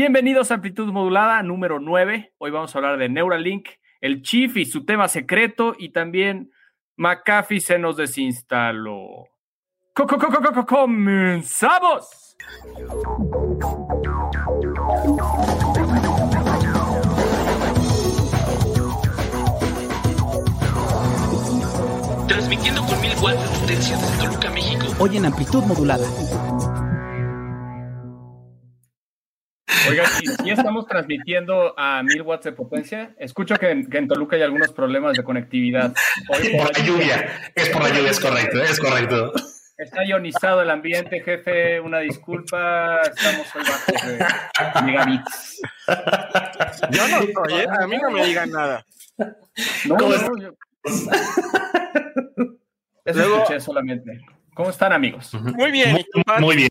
Bienvenidos a Amplitud Modulada número 9. Hoy vamos a hablar de Neuralink, el Chief y su tema secreto y también McAfee se nos desinstaló. Co- co- co- co- co- ¡Comenzamos! Transmitiendo con mil watts de potencia desde Toluca, México. Hoy en amplitud modulada. Oigan, ¿y si estamos transmitiendo a 1000 watts de potencia? Escucho que en, que en Toluca hay algunos problemas de conectividad. Hoy Por la lluvia, es por la lluvia, es correcto, es correcto. Está ionizado el ambiente, jefe. Una disculpa. Estamos hoy bajos de megabits. Yo no soy, ¿eh? A mí no me digan nada. No, ¿Cómo no, estás? yo- Eso Luego- escuché solamente. ¿Cómo están, amigos? Muy bien. Muy bien.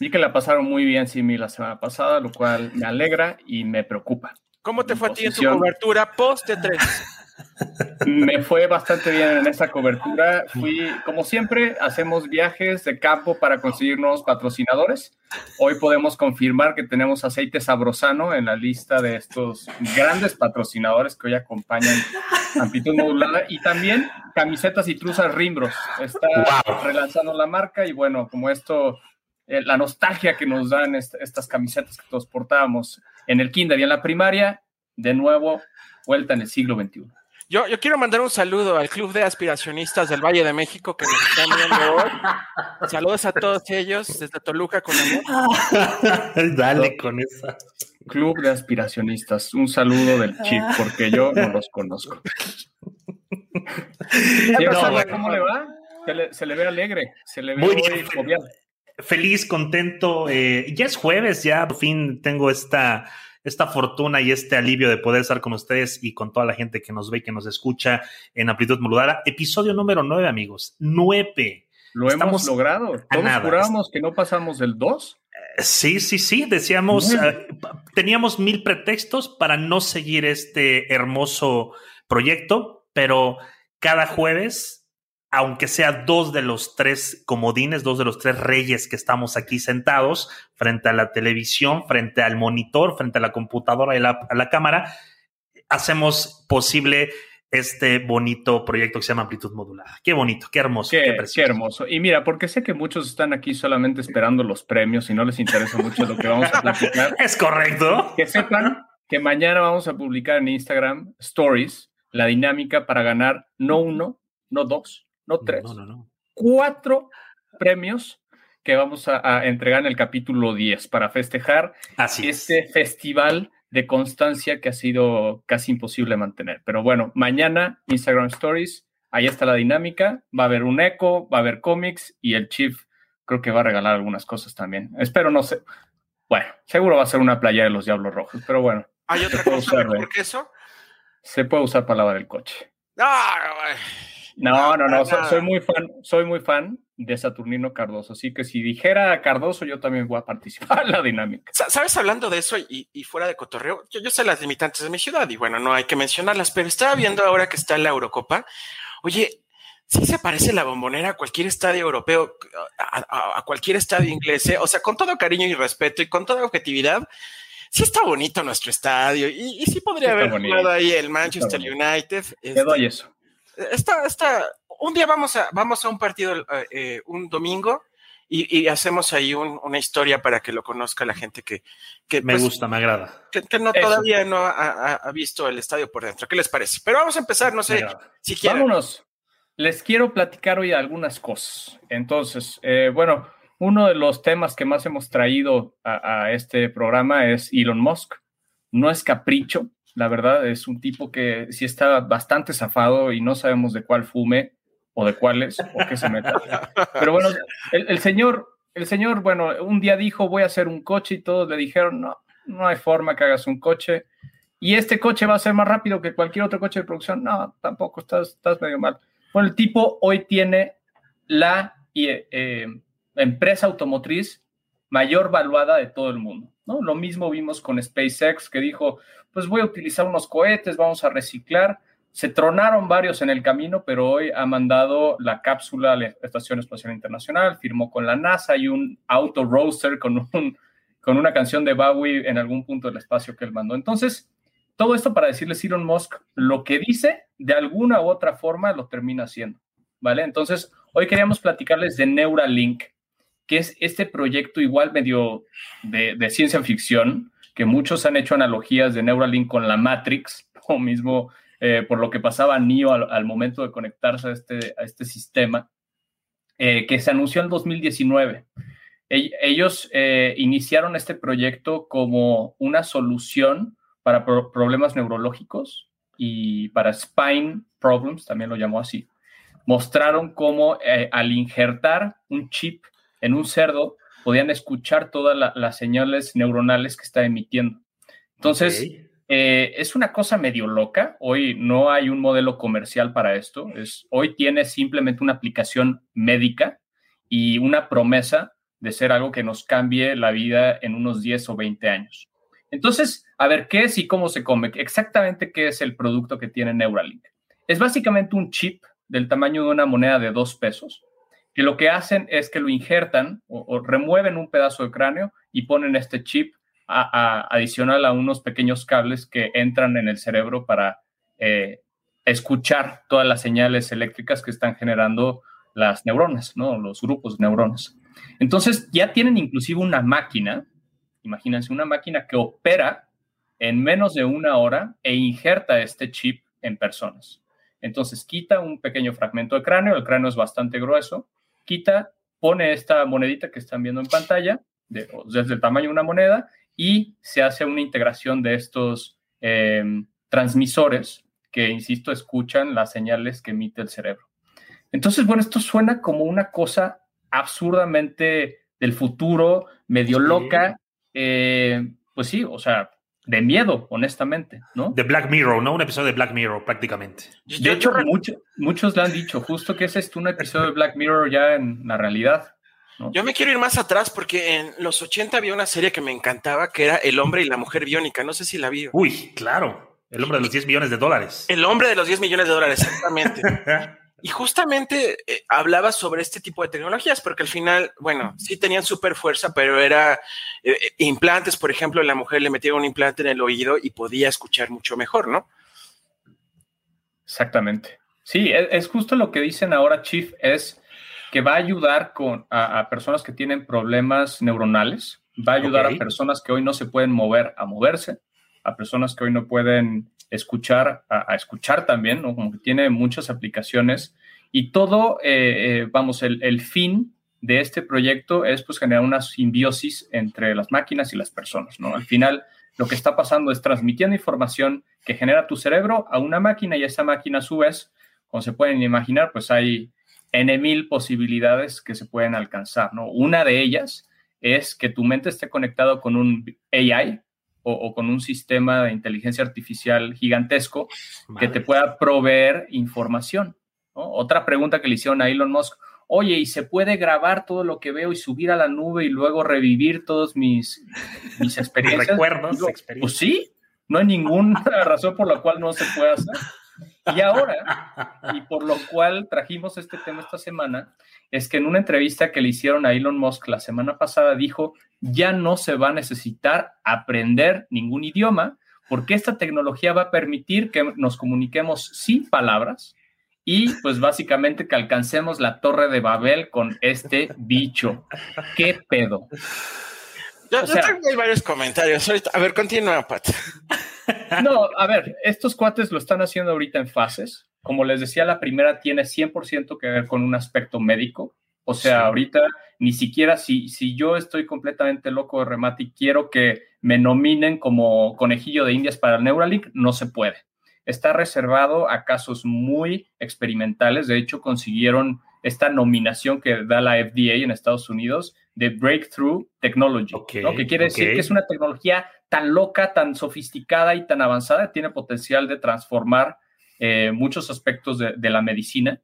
Vi que la pasaron muy bien sin mí la semana pasada, lo cual me alegra y me preocupa. ¿Cómo te fue a ti en tu cobertura post de tres? Me fue bastante bien en esa cobertura. Fui, como siempre, hacemos viajes de campo para conseguir nuevos patrocinadores. Hoy podemos confirmar que tenemos aceite sabrosano en la lista de estos grandes patrocinadores que hoy acompañan Amplitud Modulada y también camisetas y truzas Rimbros. Está Wow. relanzando la marca y bueno, como esto, eh, la nostalgia que nos dan est- estas camisetas que todos portábamos en el kinder y en la primaria, de nuevo, vuelta en el siglo XXI. Yo, yo quiero mandar un saludo al Club de Aspiracionistas del Valle de México que nos están viendo hoy. Saludos a todos ellos desde Toluca con amor. Dale con esa. Club de aspiracionistas. Un saludo del chip, porque yo no los conozco. No. ¿Cómo le va? Se le, se le ve alegre, se le ve Muy jovial. Feliz, contento. eh, ya es jueves, ya por fin tengo esta, esta fortuna y este alivio de poder estar con ustedes y con toda la gente que nos ve y que nos escucha en Amplitud Modulada. Episodio número 9, amigos. 9. Lo Estamos hemos logrado. Todos nada. jurábamos que no pasamos del 2. Sí, sí, sí, decíamos, eh, teníamos mil pretextos para no seguir este hermoso proyecto, pero cada jueves, aunque sea dos de los tres comodines, dos de los tres reyes que estamos aquí sentados frente a la televisión, frente al monitor, frente a la computadora y la- a la cámara, hacemos posible este bonito proyecto que se llama Amplitud Modulada. Qué bonito, qué hermoso, qué, Qué, qué precioso. hermoso. Y mira, porque sé que muchos están aquí solamente esperando los premios y no les interesa mucho lo que vamos a platicar. Es correcto. Que sepan que mañana vamos a publicar en Instagram Stories la dinámica para ganar no uno, no dos, no tres, No, no, no. cuatro premios que vamos a, a entregar en el capítulo 10 para festejar Así es. este festival de constancia que ha sido casi imposible mantener. Pero bueno, mañana Instagram Stories, ahí está la dinámica, va a haber un eco, va a haber cómics y el Chief creo que va a regalar algunas cosas también. Espero no sé. Bueno, seguro va a ser una playa de los Diablos Rojos, pero bueno, ¿Hay otra cosa usarlo. mejor que eso? se puede usar para lavar el coche. No, güey. No, no, no, soy, muy fan, soy muy fan de Saturnino Cardoso, así que si dijera Cardoso, yo también voy a participar en la dinámica. Sa- ¿Sabes? Hablando de eso y, y fuera de cotorreo, yo, yo sé las limitantes de mi ciudad y bueno, no hay que mencionarlas, pero estaba viendo ahora que está la Eurocopa. Oye, sí se parece la bombonera a cualquier estadio europeo, a, a- a cualquier estadio inglés, ¿eh? o sea, con todo cariño y respeto y con toda objetividad. Sí está bonito nuestro estadio y, y sí podría Sí haber jugado ahí el Manchester. United. Te este, doy eso. Está, está, un día vamos a, vamos a un partido eh, eh, un domingo y, y hacemos ahí un- una historia para que lo conozca la gente que, que, Me pues, gusta, me agrada. que, que no Eso. todavía no ha, visto el estadio por dentro. ¿Qué les parece? Pero vamos a empezar, no sé si quieren. Vámonos. Les quiero platicar hoy algunas cosas. Entonces, eh, bueno, uno de los temas que más hemos traído a, a este programa es Elon Musk. No es capricho, la verdad, es un tipo que sí está bastante zafado y no sabemos de cuál fume o de cuáles o qué se meta. Pero bueno, el, el señor, el señor, bueno, un día dijo voy a hacer un coche y todos le dijeron no, no hay forma que hagas un coche. Y este coche va a ser más rápido que cualquier otro coche de producción. No, tampoco, estás, estás medio mal. Bueno, el tipo hoy tiene la eh, eh, empresa automotriz mayor valuada de todo el mundo. ¿no? Lo mismo vimos con SpaceX, que dijo, pues voy a utilizar unos cohetes, vamos a reciclar. Se tronaron varios en el camino, pero hoy ha mandado la cápsula a la Estación Espacial Internacional, firmó con la NASA y un auto roadster con un con una canción de Bowie en algún punto del espacio que él mandó. Entonces, todo esto para decirles Elon Musk, lo que dice, de alguna u otra forma lo termina haciendo, ¿vale? Entonces, hoy queríamos platicarles de Neuralink, que es este proyecto igual medio de, de ciencia ficción, que muchos han hecho analogías de Neuralink con la Matrix, o mismo eh, por lo que pasaba Neo al, momento de conectarse a este, a este sistema, eh, que se anunció en 2019. ellos eh, iniciaron este proyecto como una solución para problemas neurológicos y para spine problems, también lo llamó así. Mostraron cómo al injertar un chip en un cerdo podían escuchar todas las señales neuronales que está emitiendo. Entonces, eh, es una cosa medio loca. Hoy no hay un modelo comercial para esto. Es, hoy tiene simplemente una aplicación médica y una promesa de ser algo que nos cambie la vida en unos 10 o 20 años. Entonces, a ver, ¿qué es y cómo se come? Exactamente qué es el producto que tiene Neuralink. Es básicamente un chip del tamaño de una moneda de dos pesos, que lo que hacen es que lo injertan o remueven un pedazo de cráneo y ponen este chip adicional a unos pequeños cables que entran en el cerebro para eh, escuchar todas las señales eléctricas que están generando las neuronas, ¿no? Los grupos de neuronas. Entonces ya tienen inclusive una máquina, imagínense, una máquina que opera en menos de una hora e injerta este chip en personas. Entonces quita un pequeño fragmento de cráneo, el cráneo es bastante grueso, quita, pone esta monedita que están viendo en pantalla, desde el tamaño de una moneda, y se hace una integración de estos em, transmisores que, insisto, escuchan las señales que emite el cerebro. Entonces, bueno, esto suena como una cosa absurdamente del futuro, medio loca, eh, pues sí, o sea, de miedo, honestamente, ¿no? De Black Mirror, ¿no? Un episodio de Black Mirror, prácticamente. De hecho, muchos le han dicho, justo que es esto un episodio de Black Mirror ya en la realidad. Yo me quiero ir más atrás porque en los 80 había una serie que me encantaba que era El hombre y la mujer biónica. No sé si la vi. Uy, claro. El hombre de los 10 millones de dólares. El hombre de los 10 millones de dólares, exactamente. y justamente eh, hablaba sobre este tipo de tecnologías porque al final, bueno, sí tenían súper fuerza, pero era eh, implantes, por ejemplo, la mujer le metía un implante en el oído y podía escuchar mucho mejor, ¿no? Exactamente. Sí, es, es justo lo que dicen ahora, Chief, es que va a ayudar con, a, personas que tienen problemas neuronales, va a ayudar a personas que hoy no se pueden mover a moverse, a personas que hoy no pueden escuchar a, escuchar también, ¿no? Como que tiene muchas aplicaciones y todo, eh, eh, vamos, el, el, fin de este proyecto es pues generar una simbiosis entre las máquinas y las personas, ¿no? Al final lo que está pasando es transmitiendo información que genera tu cerebro a una máquina y esa máquina a su vez, como se pueden imaginar, pues hay N mil posibilidades que se pueden alcanzar, ¿no? Una de ellas es que tu mente esté conectado con un AI o, con un sistema de inteligencia artificial gigantesco que te pueda proveer información. Otra pregunta que le hicieron a Elon Musk, oye, ¿y se puede grabar todo lo que veo y subir a la nube y luego revivir todos mis, mis experiencias? Recuerdos, experiencias. Pues sí, no hay ninguna razón por la cual no se pueda hacer. Y ahora, y por lo cual trajimos este tema esta semana, es que en una entrevista que le hicieron a Elon Musk la semana pasada dijo, ya no se va a necesitar aprender ningún idioma porque esta tecnología va a permitir que nos comuniquemos sin palabras y pues básicamente que alcancemos la torre de Babel con este bicho. ¿Qué pedo? Yo, tengo varios comentarios. A ver, continúa, Pat. No, a ver, estos cuates lo están haciendo ahorita en fases. Como les decía, la primera tiene 100% que ver con un aspecto médico. O sea, ahorita ni siquiera si, si yo estoy completamente loco de remate y quiero que me nominen como conejillo de indias para el Neuralink, no se puede. Está reservado a casos muy experimentales. De hecho, consiguieron esta nominación que da la FDA en Estados Unidos de Breakthrough Technology, que quiere decir que es una tecnología tan loca, tan sofisticada y tan avanzada, tiene potencial de transformar eh, muchos aspectos de, la medicina.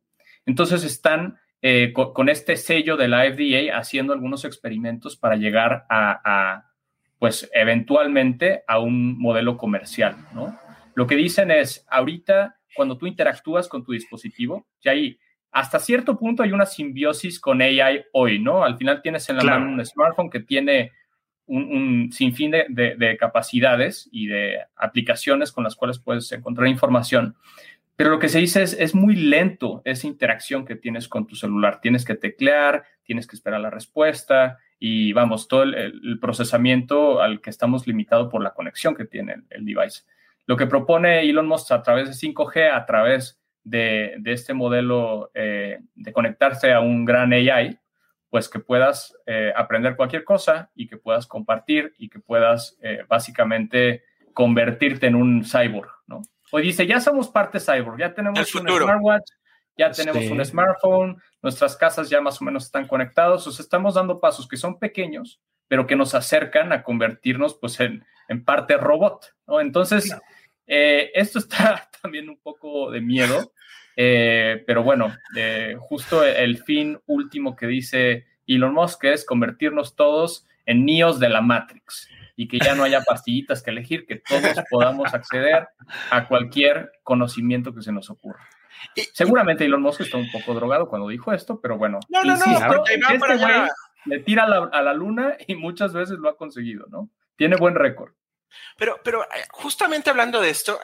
Entonces están eh, con, este sello de la FDA haciendo algunos experimentos para llegar a, pues eventualmente a un modelo comercial, ¿no? Lo que dicen es, ahorita cuando tú interactúas con tu dispositivo, ya hay hasta cierto punto hay una simbiosis con AI hoy, ¿no? Al final tienes en la mano un smartphone que tiene un, un sinfín de, de, de, capacidades y de aplicaciones con las cuales puedes encontrar información. Pero lo que se dice es, es muy lento esa interacción que tienes con tu celular. Tienes que teclear, tienes que esperar la respuesta y vamos, todo el, el procesamiento al que estamos limitados por la conexión que tiene el, el, device. Lo que propone Elon Musk a través de 5G, a través de, de este modelo eh, de conectarse a un gran AI, pues que puedas eh, aprender cualquier cosa y que puedas compartir y que puedas eh, básicamente convertirte en un cyborg, ¿no? Hoy dice, ya somos parte cyborg, ya tenemos un smartwatch, ya tenemos sí. un smartphone, nuestras casas ya más o menos están conectados, o sea, estamos dando pasos que son pequeños, pero que nos acercan a convertirnos pues en, en parte robot, ¿no? Entonces, eh, esto está también un poco de miedo, eh, pero bueno, eh, justo el fin último que dice Elon Musk es convertirnos todos en niños de la Matrix y que ya no haya pastillitas que elegir, que todos podamos acceder a cualquier conocimiento que se nos ocurra. Seguramente Elon Musk está un poco drogado cuando dijo esto, pero bueno. No, no, insisto, no, este le tira a la, a la, luna y muchas veces lo ha conseguido, ¿no? Tiene buen récord. Pero, pero eh, justamente hablando de esto,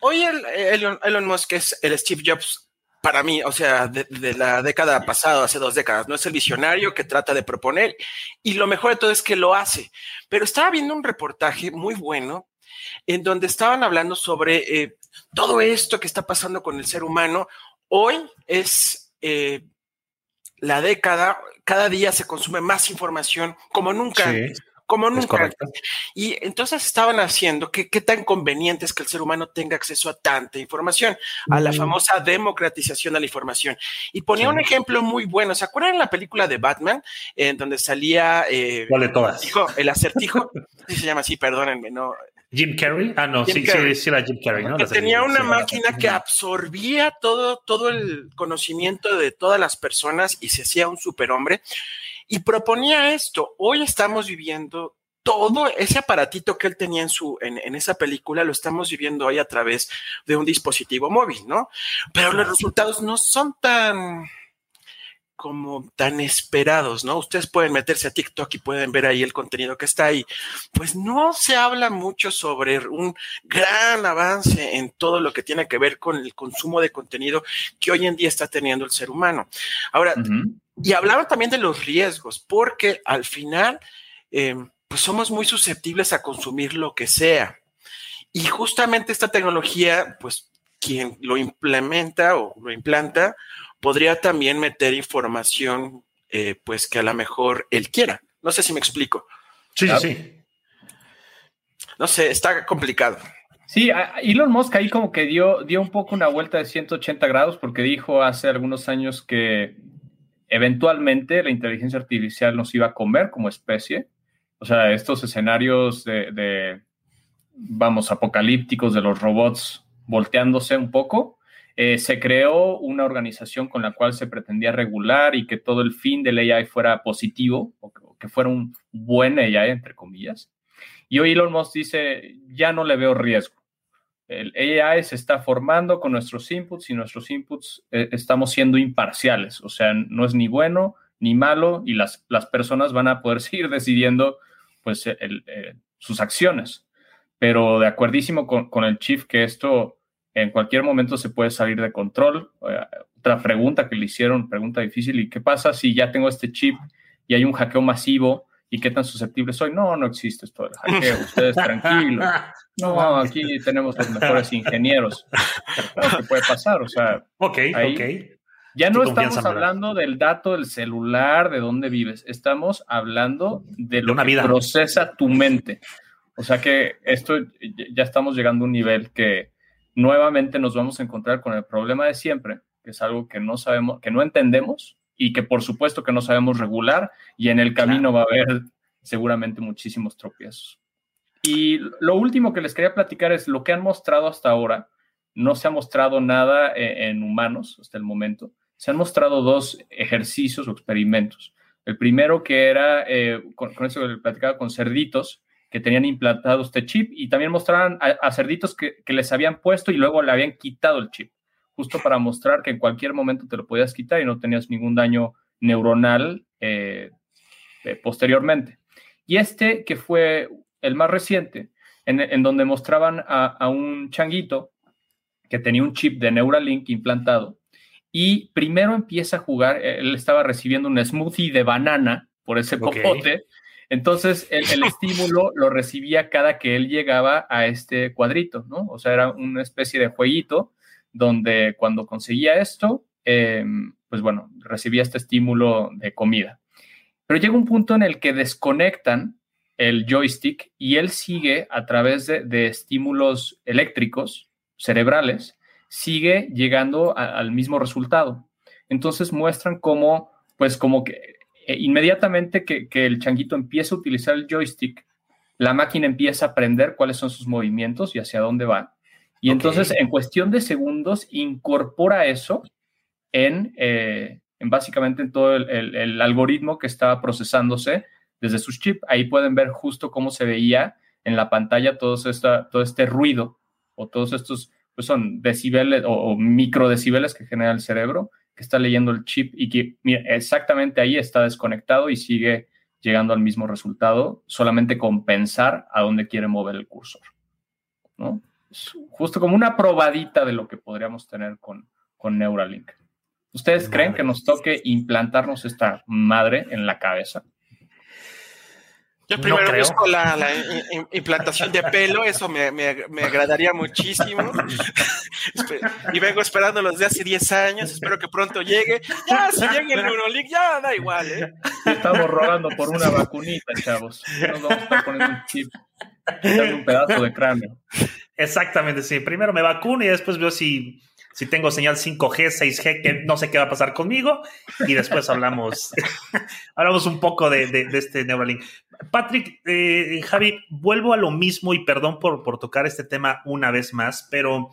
hoy el, Elon, Elon Musk es el Steve Jobs para mí, o sea, de, de, la década pasada, hace dos décadas, no es el visionario que trata de proponer y lo mejor de todo es que lo hace. Pero estaba viendo un reportaje muy bueno en donde estaban hablando sobre eh, todo esto que está pasando con el ser humano. Hoy es eh, la década, cada día se consume más información como nunca sí. antes como nunca. Y entonces estaban haciendo que qué tan conveniente es que el ser humano tenga acceso a tanta información, a la famosa democratización de la información. Y ponía sí. un ejemplo muy bueno. ¿Se acuerdan la película de Batman, en donde salía eh, ¿Cuál de todas? Dijo, el acertijo? sí se llama así, perdónenme, no. Jim Carrey, ah no, Jim sí, Carrey. sí, sí, era Jim Carrey, ¿no? Que tenía una máquina que absorbía todo, todo el conocimiento de todas las personas y se hacía un superhombre y proponía esto. Hoy estamos viviendo todo ese aparatito que él tenía en su en, en, esa película lo estamos viviendo hoy a través de un dispositivo móvil, ¿no? Pero los resultados no son tan como tan esperados, ¿no? Ustedes pueden meterse a TikTok y pueden ver ahí el contenido que está ahí. Pues no se habla mucho sobre un gran avance en todo lo que tiene que ver con el consumo de contenido que hoy en día está teniendo el ser humano. Ahora, uh -huh. y hablaban también de los riesgos, porque al final, eh, pues somos muy susceptibles a consumir lo que sea. Y justamente esta tecnología, pues quien lo implementa o lo implanta, podría también meter información, eh, pues que a lo mejor él quiera. No sé si me explico. Sí, sí, sí. No sé, está complicado. Sí, Elon Musk ahí como que dio, dio un poco una vuelta de 180 grados porque dijo hace algunos años que eventualmente la inteligencia artificial nos iba a comer como especie. O sea, estos escenarios de, de vamos, apocalípticos de los robots volteándose un poco, eh, se creó una organización con la cual se pretendía regular y que todo el fin del AI fuera positivo, o que, o que fuera un buen AI, entre comillas. Y hoy Elon Musk dice, ya no le veo riesgo. El AI se está formando con nuestros inputs y nuestros inputs eh, estamos siendo imparciales, o sea, no es ni bueno ni malo y las, las personas van a poder seguir decidiendo pues, el, eh, sus acciones. Pero de acuerdísimo con, con el chief que esto en cualquier momento se puede salir de control. Otra pregunta que le hicieron, pregunta difícil, ¿y qué pasa si ya tengo este chip y hay un hackeo masivo? ¿Y qué tan susceptible soy? No, no existe esto del hackeo. Ustedes tranquilos. No, aquí tenemos los mejores ingenieros. ¿Qué puede pasar? O sea, ahí okay. ya no estamos hablando del dato del celular, de dónde vives. Estamos hablando de lo de que vida. procesa tu mente. O sea que esto ya estamos llegando a un nivel que nuevamente nos vamos a encontrar con el problema de siempre, que es algo que no sabemos, que no entendemos y que por supuesto que no sabemos regular y en el camino claro. va a haber seguramente muchísimos tropiezos. Y lo último que les quería platicar es lo que han mostrado hasta ahora. No se ha mostrado nada en, en humanos hasta el momento. Se han mostrado dos ejercicios o experimentos. El primero que era, eh, con, con, eso que platicaba con cerditos, que tenían implantado este chip y también mostraban a, a cerditos que, que, les habían puesto y luego le habían quitado el chip, justo para mostrar que en cualquier momento te lo podías quitar y no tenías ningún daño neuronal eh, eh, posteriormente. Y este, que fue el más reciente, en, donde mostraban a, un changuito que tenía un chip de Neuralink implantado y primero empieza a jugar, él estaba recibiendo un smoothie de banana por ese popote, entonces el, estímulo lo recibía cada que él llegaba a este cuadrito, ¿no? O sea, era una especie de jueguito donde cuando conseguía esto, em, pues bueno, recibía este estímulo de comida. Pero llega un punto en el que desconectan el joystick y él sigue a través de, estímulos eléctricos cerebrales, sigue llegando al mismo resultado. Entonces muestran cómo, pues como que inmediatamente que, el changuito empieza a utilizar el joystick, la máquina empieza a aprender cuáles son sus movimientos y hacia dónde va. Y entonces en cuestión de segundos incorpora eso en, eh, en básicamente en todo el, algoritmo que estaba procesándose desde sus chips. Ahí pueden ver justo cómo se veía en la pantalla todo, esta, todo este ruido o todos estos, pues son decibeles o, o microdecibeles que genera el cerebro, que está leyendo el chip y que exactamente ahí está desconectado y sigue llegando al mismo resultado, solamente con pensar a dónde quiere mover el cursor. ¿no? justo como una probadita de lo que podríamos tener con, con Neuralink. ¿Ustedes creen que nos toque implantarnos esta madre en la cabeza? Yo primero busco la, implantación de pelo, eso me, agradaría muchísimo. y vengo esperándolo desde hace 10 años, espero que pronto llegue. Ya, si llega el Neurolink, ya da igual, ¿eh? Estamos rogando por una vacunita, chavos. Nos vamos a estar poniendo un chip, un pedazo de cráneo. Exactamente, sí. Primero me vacuno y después veo si si tengo señal 5G, 6G, que no sé qué va a pasar conmigo, y después hablamos, hablamos un poco de, este Neuralink. Patrick, eh, Javi, vuelvo a lo mismo y perdón por, por tocar este tema una vez más, pero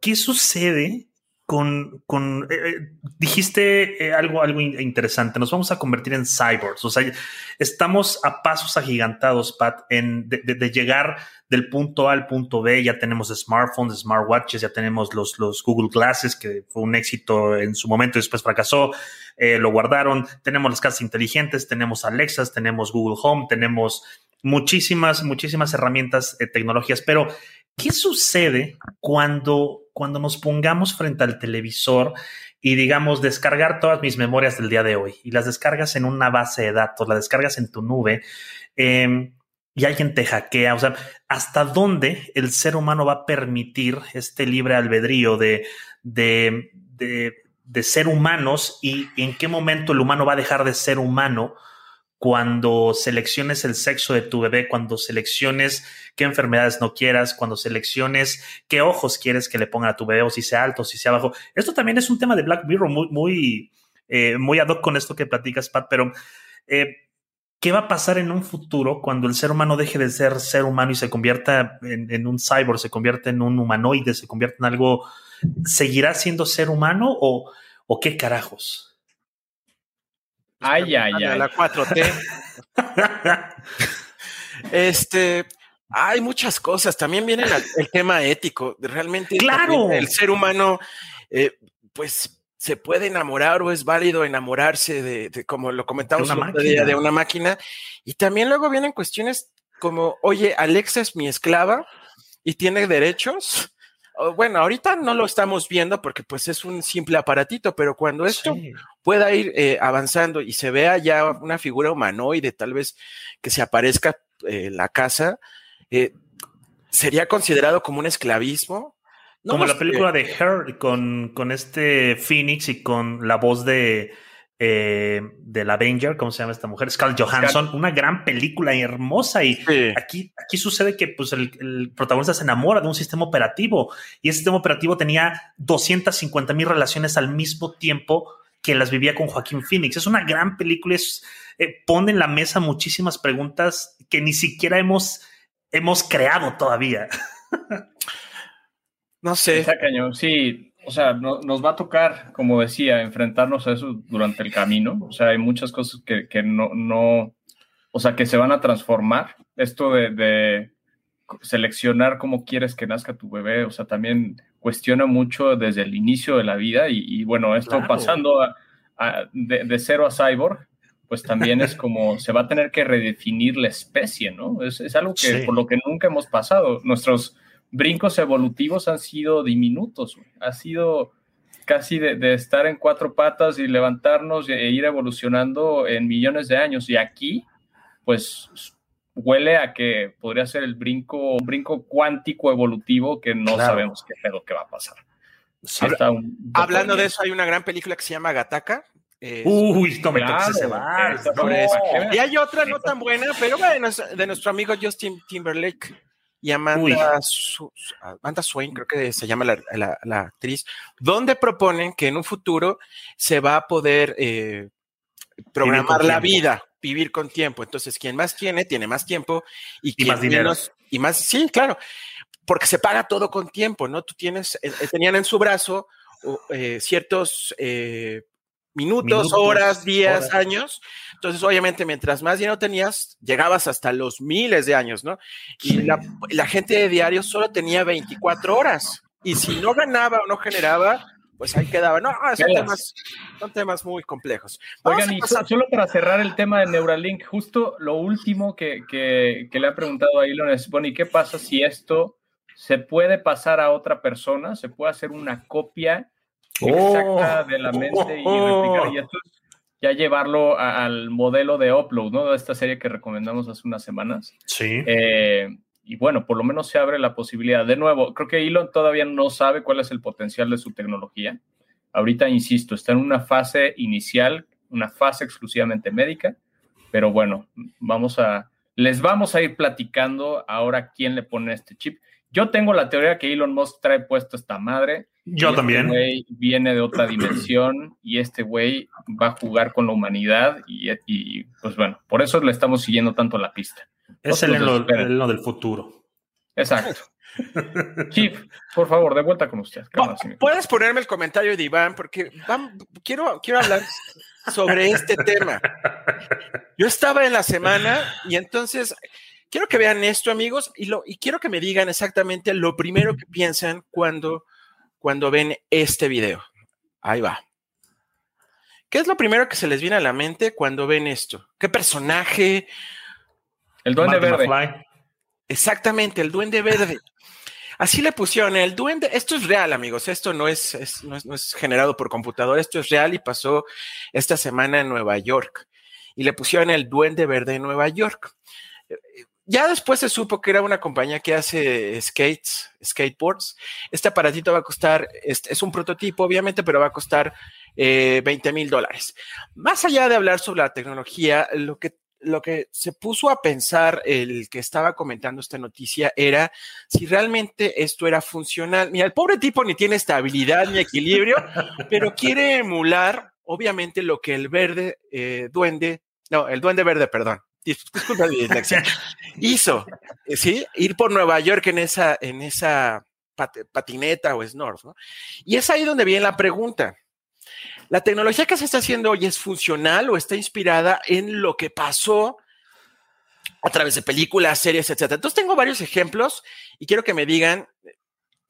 ¿qué sucede con, con eh, eh, dijiste algo, algo interesante, nos vamos a convertir en cyborgs, o sea, estamos a pasos agigantados, Pat, en, de llegar del punto A al punto B, ya tenemos smartphones, smartwatches, ya tenemos los, los Google Glasses, que fue un éxito en su momento y después fracasó, eh, lo guardaron, tenemos las casas inteligentes, tenemos Alexas, tenemos Google Home, tenemos muchísimas, muchísimas herramientas, eh, tecnologías, pero ¿qué sucede cuando, cuando nos pongamos frente al televisor y digamos descargar todas mis memorias del día de hoy y las descargas en una base de datos, las descargas en tu nube? Eh, y alguien te hackea, o sea, ¿hasta dónde el ser humano va a permitir este libre albedrío de, de, de, ser humanos y en qué momento el humano va a dejar de ser humano cuando selecciones el sexo de tu bebé, cuando selecciones qué enfermedades no quieras, cuando selecciones qué ojos quieres que le pongan a tu bebé o si sea alto, si sea bajo. Esto también es un tema de Black Mirror muy, muy, eh, muy ad hoc con esto que platicas, Pat, pero... Eh, ¿Qué va a pasar en un futuro cuando el ser humano deje de ser ser humano y se convierta en, un cyborg, se convierta en un humanoide, se convierta en algo? ¿Seguirá siendo ser humano o, o qué carajos? Ay, ay, ay. La 4T. este, hay muchas cosas. También viene el, tema ético. Realmente, claro. el ser humano, eh, pues se puede enamorar o es válido enamorarse de, como lo comentamos el otro día, de una máquina. Y también luego vienen cuestiones como, oye, Alexa es mi esclava y tiene derechos. Bueno, ahorita no lo estamos viendo porque pues es un simple aparatito, pero cuando esto pueda ir eh, avanzando y se vea ya una figura humanoide, tal vez que se aparezca en eh, la casa, eh, ¿sería considerado como un esclavismo? Como la película de Her con, con este Phoenix y con la voz de, eh, del Avenger, ¿cómo se llama esta mujer? Scarlett Johansson, una gran película hermosa. Y aquí, aquí sucede que pues, el, protagonista se enamora de un sistema operativo y ese sistema operativo tenía 250 mil relaciones al mismo tiempo que las vivía con Joaquín Phoenix. Es una gran película, es, eh, pone en la mesa muchísimas preguntas que ni siquiera hemos, hemos creado todavía. No sé. cañón, sí. O sea, nos va a tocar, como decía, enfrentarnos a eso durante el camino. O sea, hay muchas cosas que, que no, no, o sea, que se van a transformar. Esto de, de, seleccionar cómo quieres que nazca tu bebé, o sea, también cuestiona mucho desde el inicio de la vida y, bueno, esto pasando a, de, de, cero a cyborg, pues también es como se va a tener que redefinir la especie, ¿no? Es, es algo que Sí. por lo que nunca hemos pasado. Nuestros brincos evolutivos han sido diminutos, güey. ha sido casi de, de estar en cuatro patas y levantarnos e ir evolucionando en millones de años. Y aquí, pues huele a que podría ser el brinco, un brinco cuántico evolutivo que no Claro. sabemos qué pedo que va a pasar. Sí. Un Hablando de bien. eso, hay una gran película que se llama Gataka. eh, Uy, no me Claro, ese bar. No. Y hay otra no tan buena, pero bueno, de nuestro amigo Justin Timberlake y. Amanda, Su- Amanda Swain, creo que se llama la, la- la actriz, donde proponen que en un futuro se va a poder eh, programar la vida, vivir con tiempo. Entonces, quien más tiene, tiene más tiempo y, quien más dinero. menos- y más, sí, claro, porque se paga todo con tiempo, ¿no? Tú tienes, eh, eh, tenían en su brazo eh, ciertos eh, minutos, Minutos, horas, días, horas. años. Entonces, obviamente, mientras más dinero tenías, llegabas hasta los miles de años, ¿no? Y la, la gente de diario solo tenía 24 horas. Y si no ganaba o no generaba, pues ahí quedaba. No, son temas, son temas muy complejos. Vamos Oigan, y solo para cerrar el tema de Neuralink, justo lo último que, que- que le ha preguntado a Elon es, bueno, ¿y qué pasa si esto se puede pasar a otra persona? ¿Se puede hacer una copia exacta Oh. de la mente y replicar? Y esto es ya llevarlo a- al modelo de upload, ¿no? De esta serie que recomendamos hace unas semanas. Sí. Eh, y bueno, por lo menos se abre la posibilidad. De nuevo, creo que Elon todavía no sabe cuál es el potencial de su tecnología. Ahorita, insisto, está en una fase inicial, una fase exclusivamente médica, pero bueno, vamos a, les vamos a ir platicando ahora quién le pone este chip. Yo tengo la teoría que Elon Musk trae puesto esta madre. Yo este también. güey viene de otra dimensión y este güey va a jugar con la humanidad y, y, pues bueno, por eso le estamos siguiendo tanto la pista. Es el Elo del futuro. Exacto. Chief, por favor, de vuelta con usted. Puedes ponerme el comentario de Iván, porque quiero, quiero hablar sobre este tema. Yo estaba en la semana y entonces quiero que vean esto, amigos, y, lo, y quiero que me digan exactamente lo primero que piensan cuando, cuando ven este video. Ahí va. ¿Qué es lo primero que se les viene a la mente cuando ven esto? ¿Qué personaje? El duende verde. McFly. Exactamente, el duende verde. Así le pusieron el duende. Esto es real, amigos. Esto no es, es- no es, no es generado por computadora. Esto es real y pasó esta semana en Nueva York. Y le pusieron el duende verde en Nueva York. Eh, Ya después se supo que era una compañía que hace skates, skateboards. Este aparatito va a costar, es, es un prototipo, obviamente, pero va a costar eh, 20 mil dólares. Más allá de hablar sobre la tecnología, lo que lo que se puso a pensar el que estaba comentando esta noticia era si realmente esto era funcional. Mira, el pobre tipo ni tiene estabilidad ni equilibrio, pero quiere emular, obviamente, lo que el verde eh, duende, no, el duende verde, perdón. Dis- Disculpa mi dislexia. Hizo, eh, ¿sí? Ir por Nueva York en esa, en esa pat- patineta o snort, ¿no? Y es ahí donde viene la pregunta. ¿La tecnología que se está haciendo hoy es funcional o está inspirada en lo que pasó a través de películas, series, etcétera? Entonces tengo varios ejemplos y quiero que me digan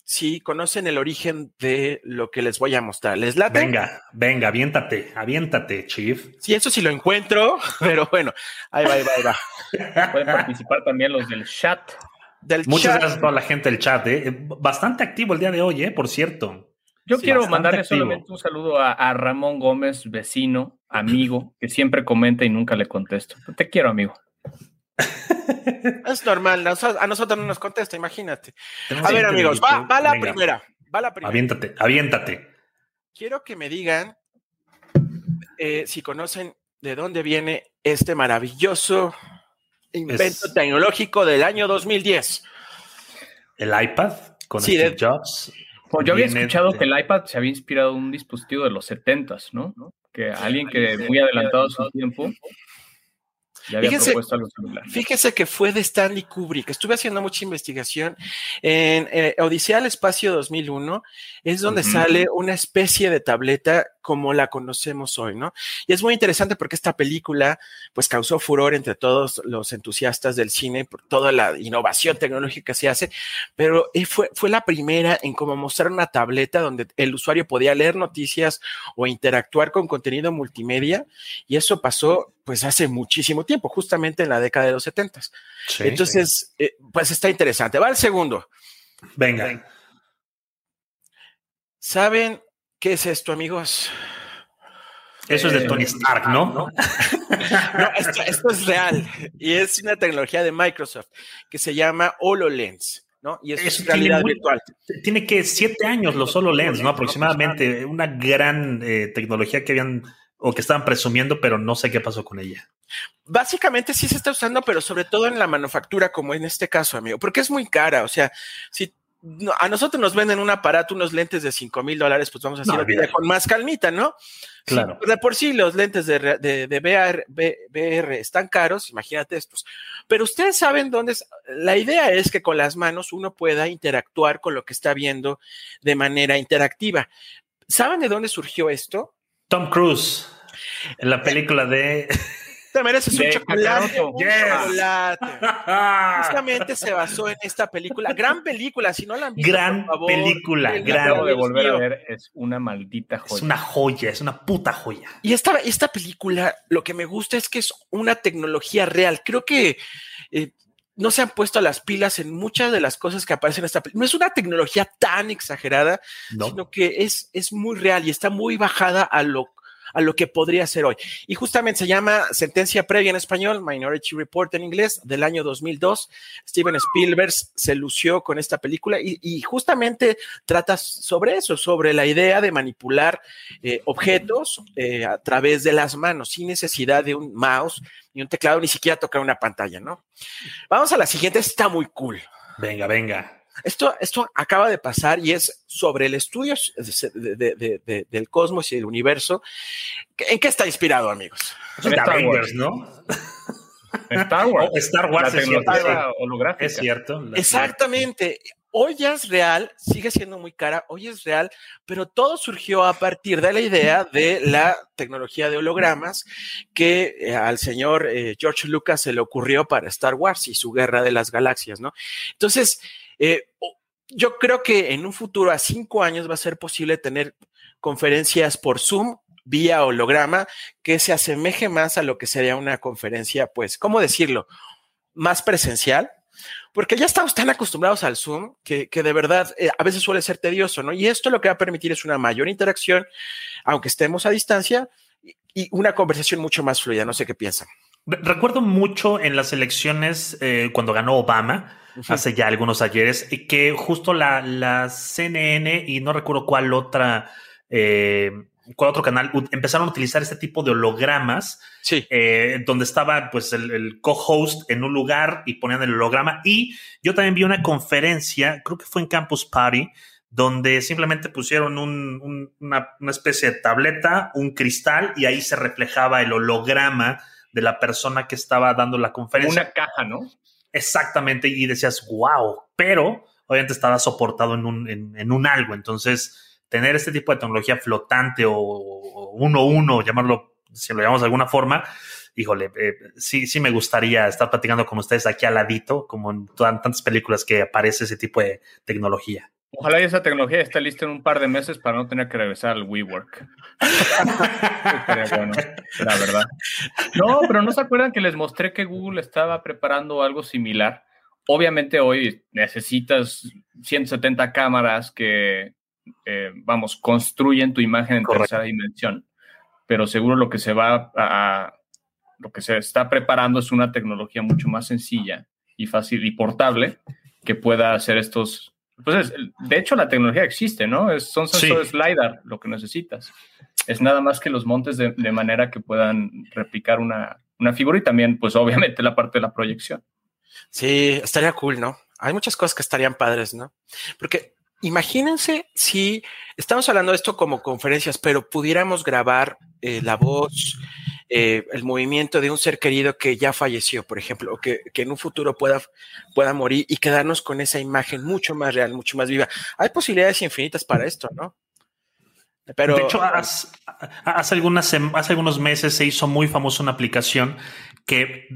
si conocen el origen de lo que les voy a mostrar. ¿Les late? Venga, venga, aviéntate, aviéntate, Chief. Sí, eso sí lo encuentro, pero bueno, ahí va, ahí va, ahí va. Pueden participar también los del chat. Del Muchas chat. gracias a toda la gente del chat. ¿eh? Bastante activo el día de hoy, ¿eh? por cierto. Yo Sí, quiero mandarle activo. solamente un saludo a, a Ramón Gómez, vecino, amigo, que siempre comenta y nunca le contesto. Te quiero, amigo. Es normal, a nosotros no nos contesta, imagínate. Tenemos A ver, amigos, va, YouTube. va la Venga, primera. Va la primera. Aviéntate, aviéntate. Quiero que me digan eh, si conocen de dónde viene este maravilloso invento Es- tecnológico del año 2010. El iPad con Sí, Steve de- Jobs. Pues yo había escuchado de- que el iPad se había inspirado en un dispositivo de los 70s, ¿no? Que alguien que muy adelantado a su tiempo ya había Fíjense- propuesto algo similar. Fíjese que fue de Stanley Kubrick. Estuve haciendo mucha investigación. En eh, Odisea al Espacio 2001 es donde sale una especie de tableta como la conocemos hoy, ¿no? Y es muy interesante porque esta película pues causó furor entre todos los entusiastas del cine por toda la innovación tecnológica que se hace, pero eh, fue, fue la primera en como mostrar una tableta donde el usuario podía leer noticias o interactuar con contenido multimedia y eso pasó pues hace muchísimo tiempo, justamente en la década de los 70. Entonces, eh, pues está interesante. Va el segundo. Venga. ¿Saben qué es esto, amigos? Eso es de Tony Stark, ¿no? no, esto, es real y es una tecnología de Microsoft que se llama HoloLens. ¿no? Y es realidad virtual. Tiene que siete años los HoloLens, ¿no? Aproximadamente. Una gran eh, tecnología que habían o que estaban presumiendo, pero no sé qué pasó con ella. Básicamente sí se está usando, pero sobre todo en la manufactura, como en este caso, amigo, porque es muy cara. O sea, si a nosotros nos venden un aparato, unos lentes de 5 mil dólares, pues vamos a hacer con más calmita, ¿no? Claro. de por sí los lentes de, de, VR, están caros, imagínate estos. Pero ustedes saben dónde es. La idea es que con las manos uno pueda interactuar con lo que está viendo de manera interactiva. ¿Saben de dónde surgió esto? Tom Cruise, en la película de te mereces un chocolate. Justamente se basó en esta película. Gran película, si no la han visto. Gran película, gran. de volver a ver, es una maldita joya. Es una joya, es una puta joya. Y esta, esta película, lo que me gusta es que es una tecnología real. Creo que. Eh, no se han puesto las pilas en muchas de las cosas que aparecen en esta película. No es una tecnología tan exagerada, sino que es, es muy real y está muy bajada a lo a lo que podría ser hoy. Y justamente se llama Sentencia Previa en español, Minority Report en inglés, del año 2002. Steven Spielberg se lució con esta película y, justamente trata sobre eso, sobre la idea de manipular eh, objetos eh, a través de las manos, sin necesidad de un mouse ni un teclado, ni siquiera tocar una pantalla, ¿no? Vamos a la siguiente, está muy cool. Venga, venga. Esto, esto acaba de pasar y es sobre el estudio del cosmos y del universo. ¿En qué está inspirado, amigos? Star Wars, ¿no? Star Wars. Star Wars es cierto. Es cierto. Exactamente. Hoy ya es real, sigue siendo muy cara, hoy es real, pero todo surgió a partir de la idea de la tecnología de hologramas que eh, al señor eh, George Lucas se le ocurrió para Star Wars y su guerra de las galaxias, ¿no? Entonces, eh, yo creo que en un futuro, a cinco años, va a ser posible tener conferencias por Zoom vía holograma que se asemeje más a lo que sería una conferencia, pues, ¿cómo decirlo? Más presencial, porque ya estamos tan acostumbrados al Zoom que, de verdad eh, a veces suele ser tedioso, ¿no? Y esto lo que va a permitir es una mayor interacción, aunque estemos a distancia, y una conversación mucho más fluida. No sé qué piensan. Recuerdo mucho en las elecciones eh, cuando ganó Obama, hace ya algunos ayeres, que justo la, la CNN y no recuerdo cuál otra, eh, cuál otro canal empezaron a utilizar este tipo de hologramas. Sí. Eh, donde estaba pues el, co-host en un lugar y ponían el holograma. Y yo también vi una conferencia, creo que fue en Campus Party, donde simplemente pusieron una, una especie de tableta, un cristal y ahí se reflejaba el holograma de la persona que estaba dando la conferencia. Una caja, ¿no? Exactamente, y decías, wow, pero obviamente estaba soportado en un, en, un algo. Entonces, tener este tipo de tecnología flotante o, uno a uno, llamarlo, si lo llamamos de alguna forma, híjole, eh, sí, sí me gustaría estar platicando con ustedes aquí al ladito, como en tantas películas que aparece ese tipo de tecnología. Ojalá esa tecnología esté lista en un par de meses para no tener que regresar al WeWork. bueno, la verdad. No, pero no se acuerdan que les mostré que Google estaba preparando algo similar. Obviamente hoy necesitas 170 cámaras que, eh, vamos, construyen tu imagen en tercera dimensión. Pero seguro lo que se va a, lo que se está preparando es una tecnología mucho más sencilla y fácil y portable que pueda hacer estos pues de hecho la tecnología existe, ¿no? Es, son sensores LiDAR lo que necesitas. Es nada más que los montes de, manera que puedan replicar una, una, figura y también, pues obviamente la parte de la proyección. Sí, estaría cool, ¿no? Hay muchas cosas que estarían padres, ¿no? Porque imagínense si estamos hablando de esto como conferencias, pero pudiéramos grabar eh, la voz, eh, el movimiento de un ser querido que ya falleció, por ejemplo, o que, en un futuro pueda, pueda morir y quedarnos con esa imagen mucho más real, mucho más viva. Hay posibilidades infinitas para esto, ¿no? Pero, de hecho, hace, hace, algunas, hace algunos meses se hizo muy famosa una aplicación que,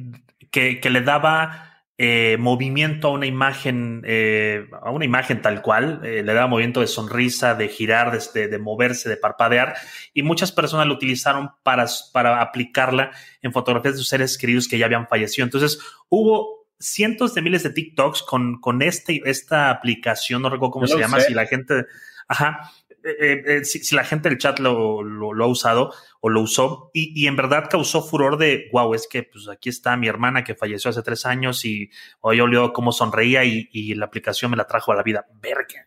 que, que le daba eh, movimiento a una imagen, eh, a una imagen tal cual, eh, le daba movimiento de sonrisa, de girar, de, de, moverse, de parpadear, y muchas personas lo utilizaron para, para aplicarla en fotografías de sus seres queridos que ya habían fallecido. Entonces, hubo cientos de miles de TikToks con, con este, esta aplicación, no recuerdo cómo se llama, sé. si la gente, ajá, eh, eh, si, si, la gente del chat lo, lo, lo, ha usado o lo usó y, y, en verdad causó furor de, wow, es que pues aquí está mi hermana que falleció hace tres años y hoy olió cómo sonreía y, y, la aplicación me la trajo a la vida. Verga.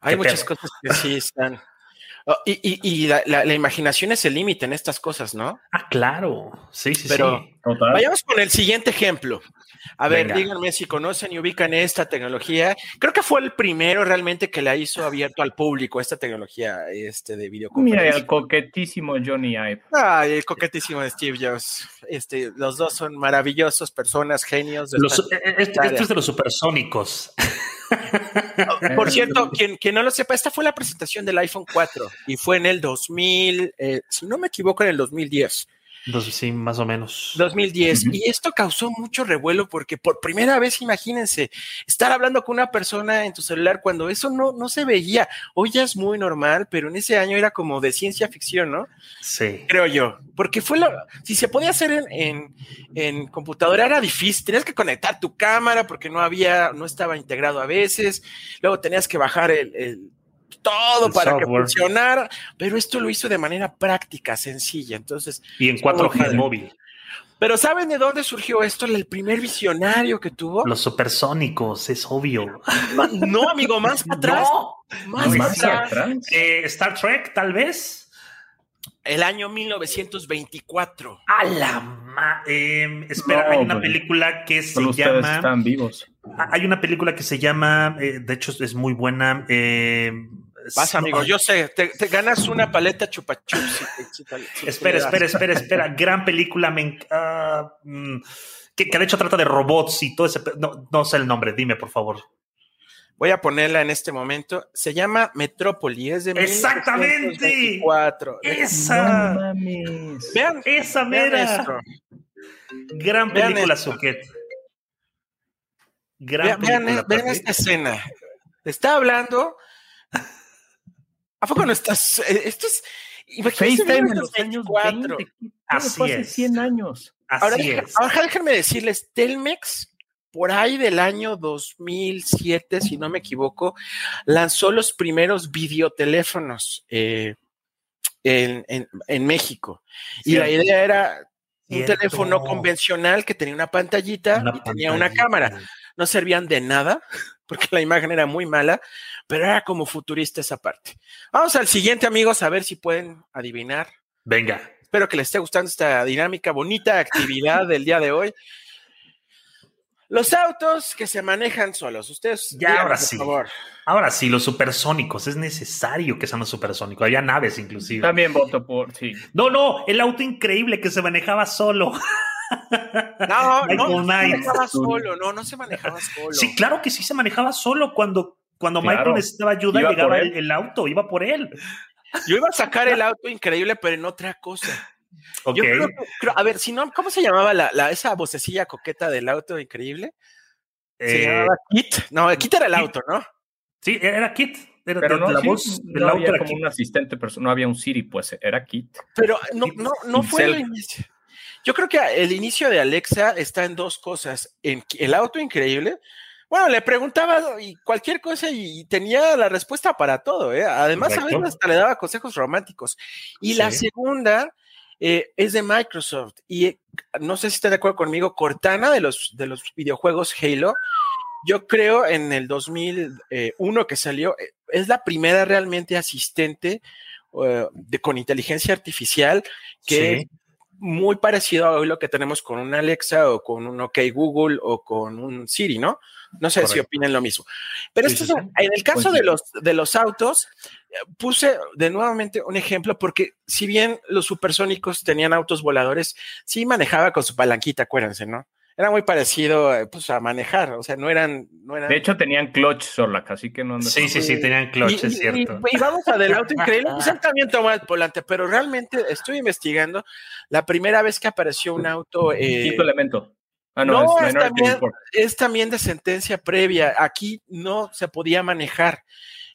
Hay muchas pedo? cosas que sí están. Oh, y, y, y la, la, la, imaginación es el límite en estas cosas, ¿no? Ah, claro. Sí, sí, Pero sí. Total. vayamos con el siguiente ejemplo. A ver, Venga. díganme si conocen y ubican esta tecnología. Creo que fue el primero realmente que la hizo abierto al público, esta tecnología este, de videoconferencia. Mira, el coquetísimo Johnny Ive. Ay, el coquetísimo de Steve Jobs. Este, los dos son maravillosos, personas, genios. De los, esto, esto es de los supersónicos. Por cierto, quien, quien, no lo sepa, esta fue la presentación del iPhone 4 y fue en el 2000, eh, si no me equivoco, en el 2010. Dos, sí, más o menos. 2010. Uh -huh. Y esto causó mucho revuelo porque por primera vez, imagínense, estar hablando con una persona en tu celular cuando eso no, no se veía. Hoy ya es muy normal, pero en ese año era como de ciencia ficción, ¿no? Sí. Creo yo. Porque fue lo, si se podía hacer en, en, en computadora era difícil. Tenías que conectar tu cámara porque no había, no estaba integrado a veces. Luego tenías que bajar el, el todo el para software. que funcionara, pero esto lo hizo de manera práctica, sencilla. Entonces, y en 4G móvil. Pero ¿saben de dónde surgió esto? El primer visionario que tuvo. Los supersónicos, es obvio. No, amigo, más para atrás. No, más, más atrás. atrás. Eh, Star Trek, tal vez. El año 1924. A la ma eh, espera, no, hay una película que se llama. Están vivos. Hay una película que se llama, eh, de hecho es muy buena. Eh, Vas, amigo, yo sé, te, te, ganas una paleta chupachups. Si si espera, espera, espera, espera. Gran película, me, uh, que, que, de hecho trata de robots y todo ese. No, no sé el nombre, dime, por favor. Voy a ponerla en este momento. Se llama Metrópoli. Es de Exactamente. Esa. No mames. Vean, esa mera. Vean Gran película, Suquet. Gran vean, película. Vean, vean esta escena. Está hablando. ¿A poco no estás? Esto es. FaceTime en los años 20. Así hace es. 100 años. Así ahora, es. ahora déjenme decirles, Telmex, por ahí del año 2007, si no me equivoco, lanzó los primeros videoteléfonos eh, en, en, en, México. Cierto. Y la idea era un Cierto. teléfono convencional que tenía una pantallita una y tenía una cámara. No servían de nada porque la imagen era muy mala, pero era como futurista esa parte. Vamos al siguiente, amigos, a ver si pueden adivinar. Venga. Espero que les esté gustando esta dinámica, bonita actividad del día de hoy. Los autos que se manejan solos. Ustedes, ya díganme, ahora sí. Favor. Ahora sí, los supersónicos. Es necesario que sean los supersónicos. Había naves, inclusive. También voto por sí. No, no, el auto increíble que se manejaba solo. No, no, no se manejaba solo, no, no se manejaba solo. Sí, claro que sí se manejaba solo cuando, cuando claro. Michael necesitaba ayuda, iba llegaba el, el, auto, iba por él. Yo iba a sacar el auto increíble, pero en otra cosa. Okay. Yo creo, creo, a ver, si no, ¿cómo se llamaba la, la, esa vocecilla coqueta del auto increíble? ¿Se eh, llamaba Kit? No, Kit era el Kit. auto, ¿no? Sí, era Kit. Era pero no, la sí, voz no del había auto era como Kit. un asistente, pero no había un Siri, pues era Kit. Pero no, no, no fue el inicio. Yo creo que el inicio de Alexa está en dos cosas. En el auto increíble. Bueno, le preguntaba y cualquier cosa y tenía la respuesta para todo. ¿eh? Además, Correcto. a veces hasta le daba consejos románticos. Y sí. la segunda eh, es de Microsoft. Y eh, no sé si está de acuerdo conmigo, Cortana de los, de los videojuegos Halo. Yo creo en el 2001 que salió, eh, es la primera realmente asistente de, con inteligencia artificial que muy parecido a hoy lo que tenemos con un Alexa o con un OK Google o con un Siri, ¿no? No sé Correcto. si opinan lo mismo. Pero sí, esto sí, sí. en el caso de los, de los autos, puse de nuevamente un ejemplo porque si bien los supersónicos tenían autos voladores, sí manejaba con su palanquita, acuérdense, ¿no? Era muy parecido eh, pues, a manejar, o sea, no eran, no eran... De hecho, tenían clutch, Sorlac, así que no... Sí, sí, sí, tenían clutch, es cierto. Y, vamos a del auto increíble, pues él también tomó el volante, pero realmente estoy investigando la primera vez que apareció un auto... Eh, Quinto elemento. Ah, no, es, también, es también de sentencia previa. Aquí no se podía manejar.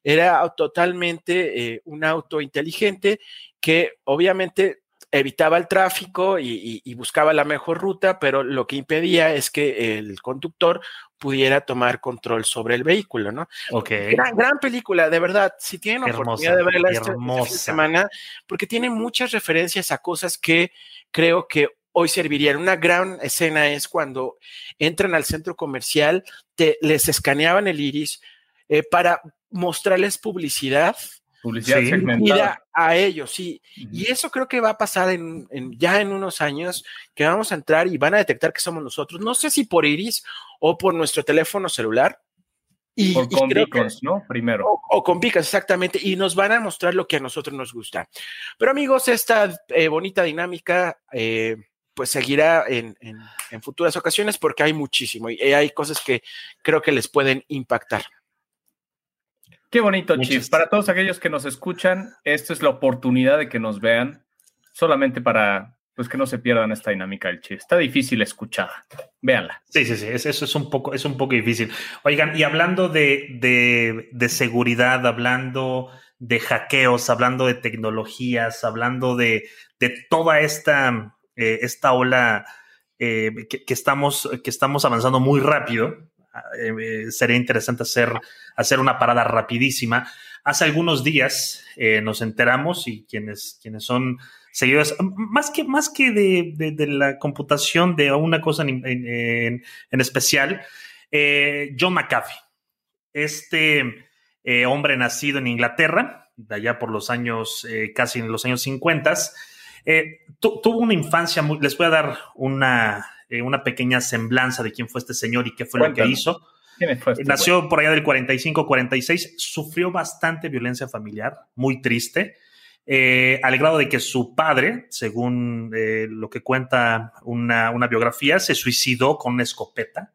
Era totalmente eh, un auto inteligente que obviamente evitaba el tráfico y, buscaba la mejor ruta, pero lo que impedía es que el conductor pudiera tomar control sobre el vehículo, ¿no? Ok. Gran, gran película, de verdad. Si tienen la oportunidad de verla esta, esta semana, porque tiene muchas referencias a cosas que creo que hoy servirían. Una gran escena es cuando entran al centro comercial, te, les escaneaban el iris eh, para mostrarles publicidad Publicidad segmentada. a ellos, sí. Y eso creo que va a pasar en, ya en unos años, que vamos a entrar y van a detectar que somos nosotros. No sé si por iris o por nuestro teléfono celular. Y, o con beacons, ¿no? Primero. O, con beacons, exactamente. Y nos van a mostrar lo que a nosotros nos gusta. Pero amigos, esta eh, bonita dinámica, eh, pues seguirá en, en, futuras ocasiones porque hay muchísimo y hay cosas que creo que les pueden impactar. Qué bonito, Chief. Para todos aquellos que nos escuchan, esta es la oportunidad de que nos vean, solamente para pues que no se pierdan esta dinámica del Chief. Está difícil escuchar. Véanla. Sí, sí, sí. Eso es un poco, es un poco difícil. Oigan, y hablando de, de, seguridad, hablando de hackeos, hablando de tecnologías, hablando de, de toda esta, eh, esta ola eh, que, que, estamos, que estamos avanzando muy rápido. Eh, sería interesante hacer, hacer una parada rapidísima. Hace algunos días eh, nos enteramos y quienes, quienes son seguidores, más que, más que de, la computación de una cosa en, especial, eh, John McAfee, este hombre nacido en Inglaterra, de allá por los años, casi en los años 50, tuvo una infancia muy, les voy a dar una, eh, una pequeña semblanza de quién fue este señor y qué fue lo que hizo. Este Nació por allá del 45-46, sufrió bastante violencia familiar, muy triste, eh, al grado de que su padre, según eh, lo que cuenta una, biografía, se suicidó con una escopeta.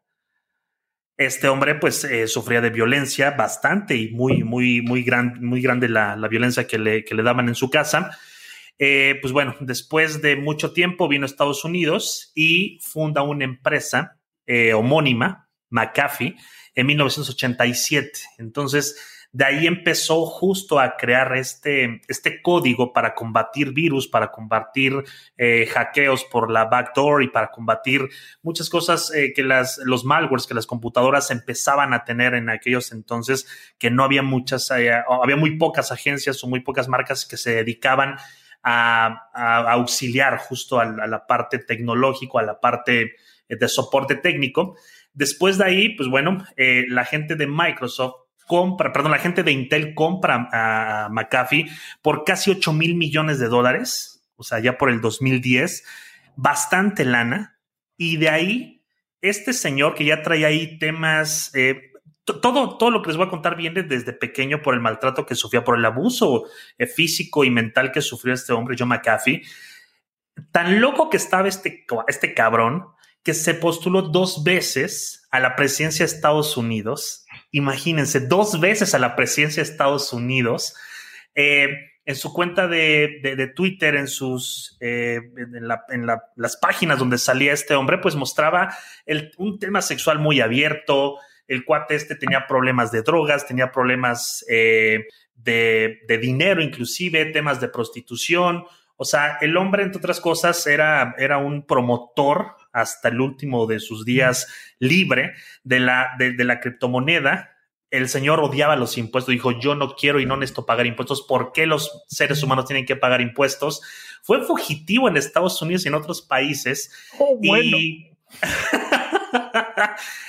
Este hombre, pues, sufría de violencia bastante y muy, muy, muy, gran, muy grande la, violencia que le, que le daban en su casa. Eh, pues bueno, después de mucho tiempo vino a Estados Unidos y funda una empresa eh, homónima, McAfee, en 1987. Entonces, de ahí empezó justo a crear este, este código para combatir virus, para combatir eh, hackeos por la backdoor y para combatir muchas cosas que las, los malwares que las computadoras empezaban a tener en aquellos entonces, que no había muchas, había muy pocas agencias o muy pocas marcas que se dedicaban a, auxiliar justo a, la parte tecnológico, a la parte eh, de soporte técnico. Después de ahí, pues bueno, eh, la gente de Microsoft compra, perdón, la gente de Intel compra a McAfee por casi 8 mil millones de dólares, o sea, ya por el 2010, bastante lana. Y de ahí, este señor que ya trae ahí temas, eh, todo, todo lo que les voy a contar viene desde pequeño por el maltrato que sufría, por el abuso eh, físico y mental que sufrió este hombre, John McAfee. Tan loco que estaba este, este cabrón que se postuló dos veces a la presidencia de Estados Unidos. Imagínense, dos veces a la presidencia de Estados Unidos. Eh, en su cuenta de, Twitter, en sus eh, en, las páginas donde salía este hombre, pues mostraba un tema sexual muy abierto, el cuate este tenía problemas de drogas, tenía problemas eh, de, dinero inclusive, temas de prostitución. O sea, el hombre, entre otras cosas, era, era un promotor hasta el último de sus días libre de la, de, la criptomoneda. El señor odiaba los impuestos, dijo, yo no quiero y no necesito pagar impuestos. ¿Por qué los seres humanos tienen que pagar impuestos? Fue fugitivo en Estados Unidos y en otros países. Oh, bueno.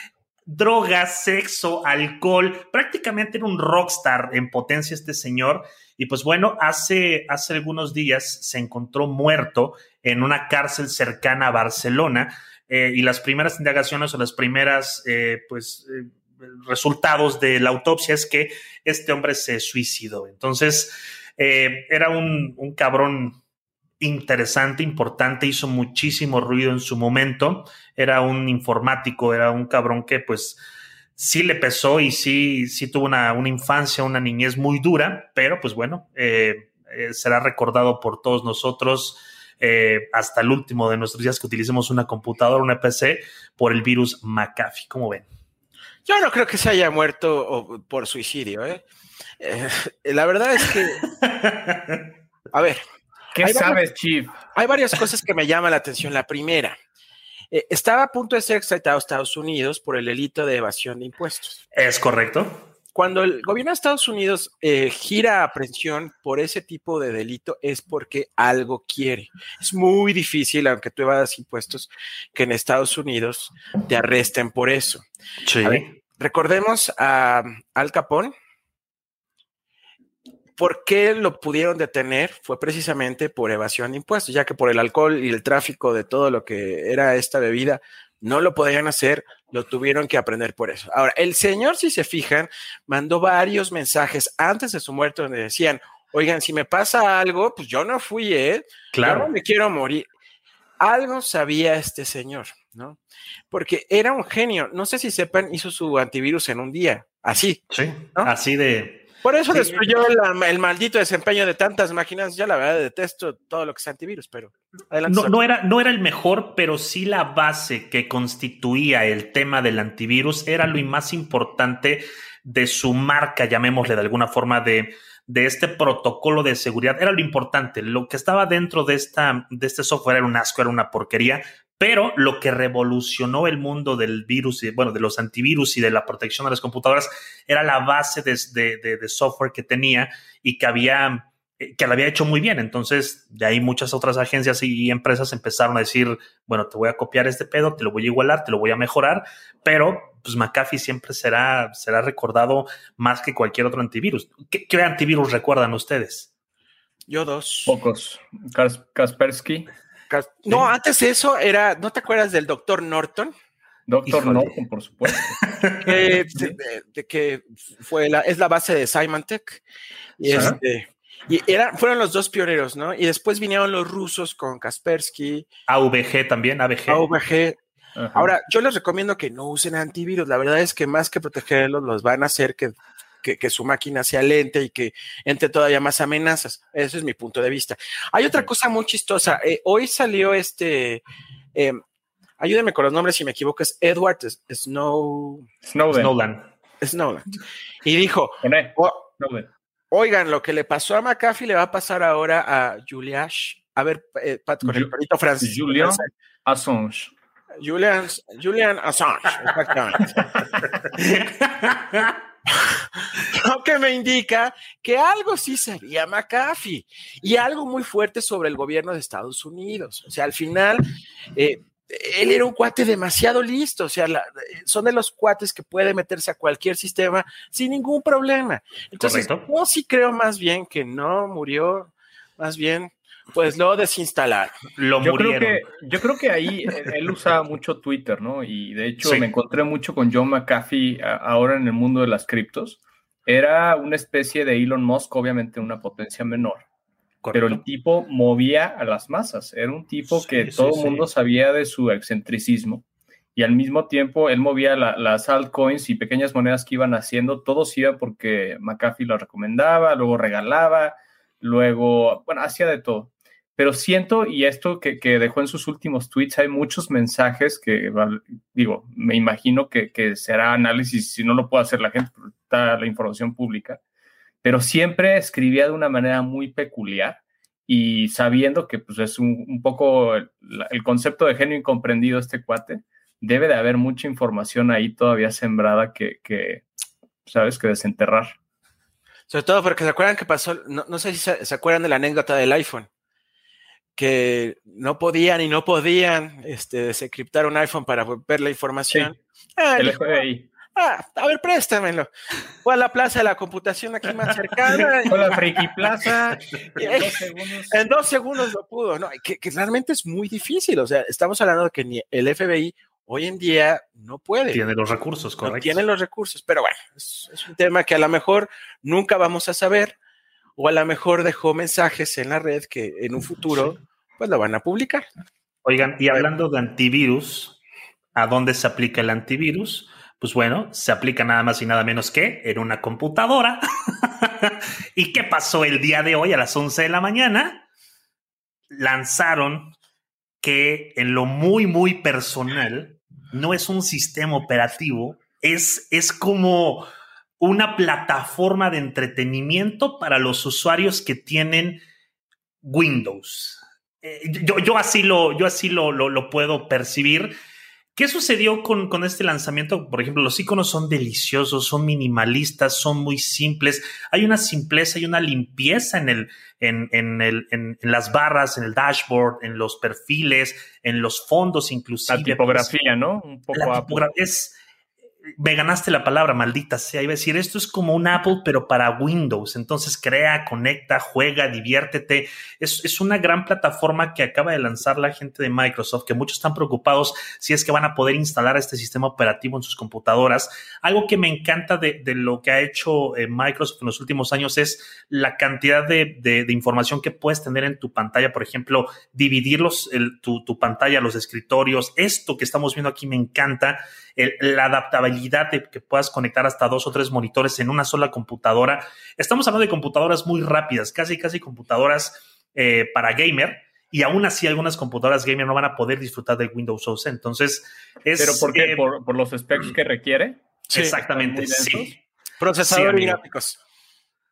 Drogas, sexo, alcohol, prácticamente era un rockstar en potencia este señor. Y pues bueno, hace, hace algunos días se encontró muerto en una cárcel cercana a Barcelona eh, y las primeras indagaciones o las primeras, eh, pues, eh, resultados de la autopsia es que este hombre se suicidó. Entonces, era un, un cabrón interesante, importante, hizo muchísimo ruido en su momento. Era un informático, era un cabrón que pues sí le pesó y sí, sí tuvo una, una infancia, una niñez muy dura, pero pues bueno, eh, eh, será recordado por todos nosotros eh, hasta el último de nuestros días que utilicemos una computadora, una PC, por el virus McAfee. ¿Cómo ven? Yo no creo que se haya muerto por suicidio. la verdad es que... A ver, ¿Qué sabes, Chief? Hay varias cosas que me llaman la atención. La primera, eh, estaba a punto de ser extraditado a Estados Unidos por el delito de evasión de impuestos. Es correcto. Cuando el gobierno de Estados Unidos eh, gira aprehensión por ese tipo de delito es porque algo quiere. Es muy difícil, aunque tú evadas impuestos, que en Estados Unidos te arresten por eso. Sí. recordemos a Al Capone, ¿Por qué lo pudieron detener? Fue precisamente por evasión de impuestos, ya que por el alcohol y el tráfico de todo lo que era esta bebida no lo podían hacer, lo tuvieron que aprender por eso. Ahora, el señor, si se fijan, mandó varios mensajes antes de su muerte donde decían, oigan, si me pasa algo, pues yo no fui, ¿eh? Claro. Yo no me quiero morir. Algo sabía este señor, ¿no? Porque era un genio. No sé si sepan, hizo su antivirus en un día, así. Sí, así de por eso destruyó el, maldito desempeño de tantas máquinas. Ya la verdad detesto todo lo que es antivirus, pero adelante. No, era, no era el mejor, pero sí la base que constituía el tema del antivirus era lo más importante de su marca, llamémosle de alguna forma, de, de este protocolo de seguridad. Era lo importante. Lo que estaba dentro de, esta, de este software era un asco, era una porquería, pero lo que revolucionó el mundo del virus, y, bueno, de los antivirus y de la protección de las computadoras era la base de, software que tenía y que había, eh, que lo había hecho muy bien. Entonces, de ahí muchas otras agencias y empresas empezaron a decir, bueno, te voy a copiar este pedo, te lo voy a igualar, te lo voy a mejorar, pero pues McAfee siempre será, será recordado más que cualquier otro antivirus. ¿Qué, qué antivirus recuerdan ustedes? Yo dos. Pocos. Kaspersky. No, antes de eso era, ¿no te acuerdas del doctor Norton? Doctor Norton, por supuesto. de, que fue la, es la base de Symantec. Y, este, y era, fueron los dos pioneros, ¿no? Y después vinieron los rusos con Kaspersky. AVG también, AVG. AVG. Ahora, yo les recomiendo que no usen antivirus. La verdad es que más que protegerlos, los van a hacer que que, su máquina sea lenta y que entre todavía más amenazas. Ese es mi punto de vista. Hay otra cosa muy chistosa. Eh, hoy salió este, eh, ayúdenme con los nombres si me equivoco, es Edward Snow, Snowden. Snowden. Y dijo, oigan, lo que le pasó a McAfee le va a pasar ahora a Juliash. A ver, eh, Pat, con el perrito francés. Julian Assange. Julian, Julian Assange, exactamente. Lo que me indica que algo sí sería McAfee y algo muy fuerte sobre el gobierno de Estados Unidos. O sea, al final, eh, él era un cuate demasiado listo. O sea, son de los cuates que puede meterse a cualquier sistema sin ningún problema. Entonces, yo sí creo más bien que no murió, más bien pues lo desinstalaron. Lo yo Creo que, yo creo que ahí él usa mucho Twitter, ¿no? Y de hecho me encontré mucho con John McAfee ahora en el mundo de las criptos. Era una especie de Elon Musk, obviamente una potencia menor. Pero el tipo movía a las masas. Era un tipo que todo el mundo sabía de su excentricismo. Y al mismo tiempo él movía las altcoins y pequeñas monedas que iban haciendo. Todos iban porque McAfee lo recomendaba, luego regalaba, luego, bueno, hacía de todo pero siento, y esto que, dejó en sus últimos tweets, hay muchos mensajes que, digo, me imagino que, que será análisis, si no lo puede hacer la gente, está la información pública, pero siempre escribía de una manera muy peculiar y sabiendo que pues, es un, poco el, concepto de genio incomprendido este cuate, debe de haber mucha información ahí todavía sembrada que, que ¿sabes?, que desenterrar. Sobre todo porque se acuerdan que pasó, no, no sé si se acuerdan de la anécdota del iPhone que no podían y no podían este, desencriptar un iPhone para ver la información. Ah, el FBI. Ah, a ver, préstamelo. Fue a la plaza de la computación aquí más cercana. Fue a la Friki Plaza. en, dos segundos. en dos segundos lo pudo. No, que, realmente es muy difícil. O sea, estamos hablando de que ni el FBI hoy en día no puede. Tiene los recursos, correcto. No tiene los recursos, pero bueno, es, es, un tema que a lo mejor nunca vamos a saber o a lo mejor dejó mensajes en la red que en un futuro pues lo van a publicar. Oigan, y hablando de antivirus, ¿a dónde se aplica el antivirus? Pues bueno, se aplica nada más y nada menos que en una computadora. ¿Y qué pasó el día de hoy a las 11 de la mañana? Lanzaron que en lo muy, muy personal, no es un sistema operativo, es, es como una plataforma de entretenimiento para los usuarios que tienen Windows. Eh, yo, yo, así lo, yo así lo, lo, lo puedo percibir. ¿Qué sucedió con, con, este lanzamiento? Por ejemplo, los iconos son deliciosos, son minimalistas, son muy simples. Hay una simpleza y una limpieza en, el, en, en, el, en, en las barras, en el dashboard, en los perfiles, en los fondos, inclusive. La tipografía, ¿no? Un poco la tipografía es, me ganaste la palabra, maldita sea. Iba a decir, esto es como un Apple, pero para Windows. Entonces crea, conecta, juega, diviértete. Es, es, una gran plataforma que acaba de lanzar la gente de Microsoft, que muchos están preocupados si es que van a poder instalar este sistema operativo en sus computadoras. Algo que me encanta de, de lo que ha hecho eh, Microsoft en los últimos años es la cantidad de, de, información que puedes tener en tu pantalla. Por ejemplo, dividir los, el, tu, tu pantalla, los escritorios. Esto que estamos viendo aquí me encanta el, la adaptabilidad de que puedas conectar hasta dos o tres monitores en una sola computadora. Estamos hablando de computadoras muy rápidas, casi, casi computadoras eh, para gamer. Y aún así, algunas computadoras gamer no van a poder disfrutar del Windows 11. Entonces, es. ¿Pero por qué? Eh, ¿Por, ¿Por, los specs que requiere? Sí, exactamente. Sí. Procesador sí, y gráficos.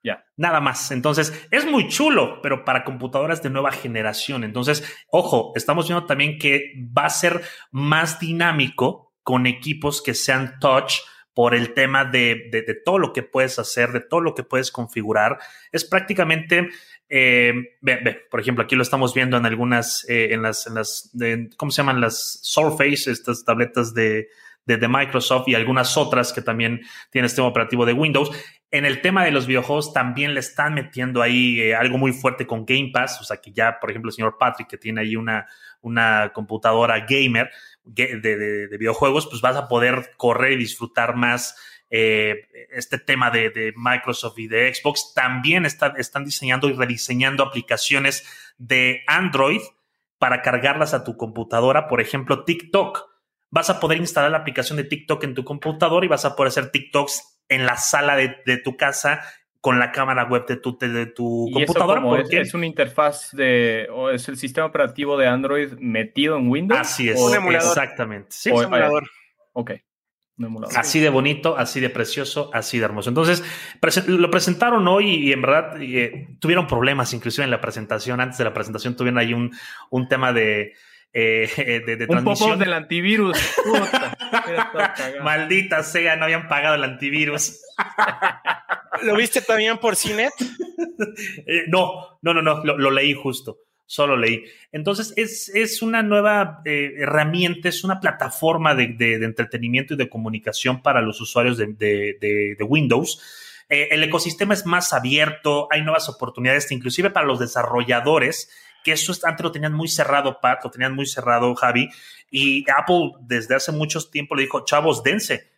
Ya. Nada más. Entonces, es muy chulo, pero para computadoras de nueva generación. Entonces, ojo, estamos viendo también que va a ser más dinámico con equipos que sean touch por el tema de, de, todo lo que puedes hacer, de todo lo que puedes configurar. Es prácticamente, eh, ve, por ejemplo, aquí lo estamos viendo en algunas, eh, en las, en las de, ¿cómo se llaman? Las Surface, estas tabletas de, de, Microsoft y algunas otras que también tienen este operativo de Windows. En el tema de los videojuegos también le están metiendo ahí eh, algo muy fuerte con Game Pass, o sea que ya, por ejemplo, el señor Patrick, que tiene ahí una, una computadora gamer, de, de, de, videojuegos, pues vas a poder correr y disfrutar más eh, este tema de, Microsoft y de Xbox. También está, están diseñando y rediseñando aplicaciones de Android para cargarlas a tu computadora. Por ejemplo, TikTok. Vas a poder instalar la aplicación de TikTok en tu computadora y vas a poder hacer TikToks en la sala de, de tu casa con la cámara web de tu, de, de tu computadora. Porque es, es, una interfaz de, o es el sistema operativo de Android metido en Windows. Así es, un emulador. exactamente. Sí, o, un emulador. Ok. Un emulador. Así de bonito, así de precioso, así de hermoso. Entonces, lo presentaron hoy y en verdad eh, tuvieron problemas, inclusive en la presentación. Antes de la presentación tuvieron ahí un, un tema de, eh, de, de, un poco del antivirus. Maldita sea, no habían pagado el antivirus. ¿Lo viste también por Cinet? eh, no, no, no, no, lo, lo, leí justo. Solo leí. Entonces, es, es una nueva eh, herramienta, es una plataforma de, de, de, entretenimiento y de comunicación para los usuarios de, de Windows. Eh, el ecosistema es más abierto, hay nuevas oportunidades, inclusive para los desarrolladores que eso antes lo tenían muy cerrado, Pat, lo tenían muy cerrado, Javi, y Apple desde hace mucho tiempo le dijo, chavos, dense,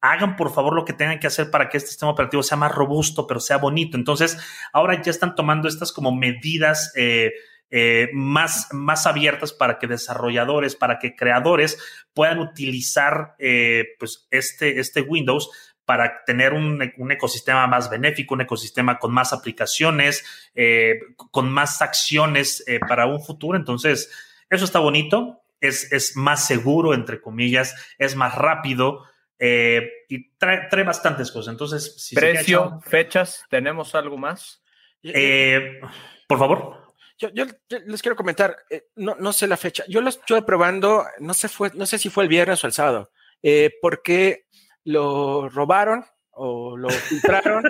hagan por favor lo que tengan que hacer para que este sistema operativo sea más robusto, pero sea bonito. Entonces, ahora ya están tomando estas como medidas eh, eh, más, más abiertas para que desarrolladores, para que creadores puedan utilizar eh, pues este, este Windows para tener un, un, ecosistema más benéfico, un ecosistema con más aplicaciones, eh, con más acciones eh, para un futuro. Entonces, eso está bonito, es, es más seguro, entre comillas, es más rápido eh, y trae, trae, bastantes cosas. Entonces, si precio, fechas, ¿tenemos algo más? Eh, por favor. Yo, yo, yo, les quiero comentar, eh, no, no sé la fecha. Yo lo estuve probando, no sé, fue, no sé si fue el viernes o el sábado, eh, porque lo robaron o lo filtraron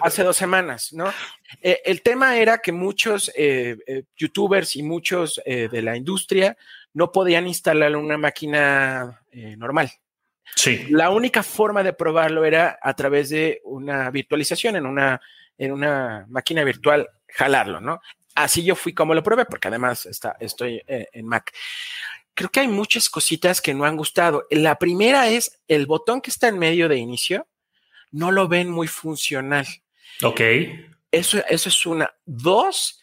hace dos semanas, ¿no? Eh, el tema era que muchos eh, eh, youtubers y muchos de la industria no podían instalar una máquina normal. Sí. La única forma de probarlo era a través de una virtualización en una, en una máquina virtual, jalarlo, ¿no? Así yo fui como lo probé, porque además está, estoy en Mac creo que hay muchas cositas que no han gustado. La primera es el botón que está en medio de inicio, no lo ven muy funcional. Ok. Eso, eso es una. Dos,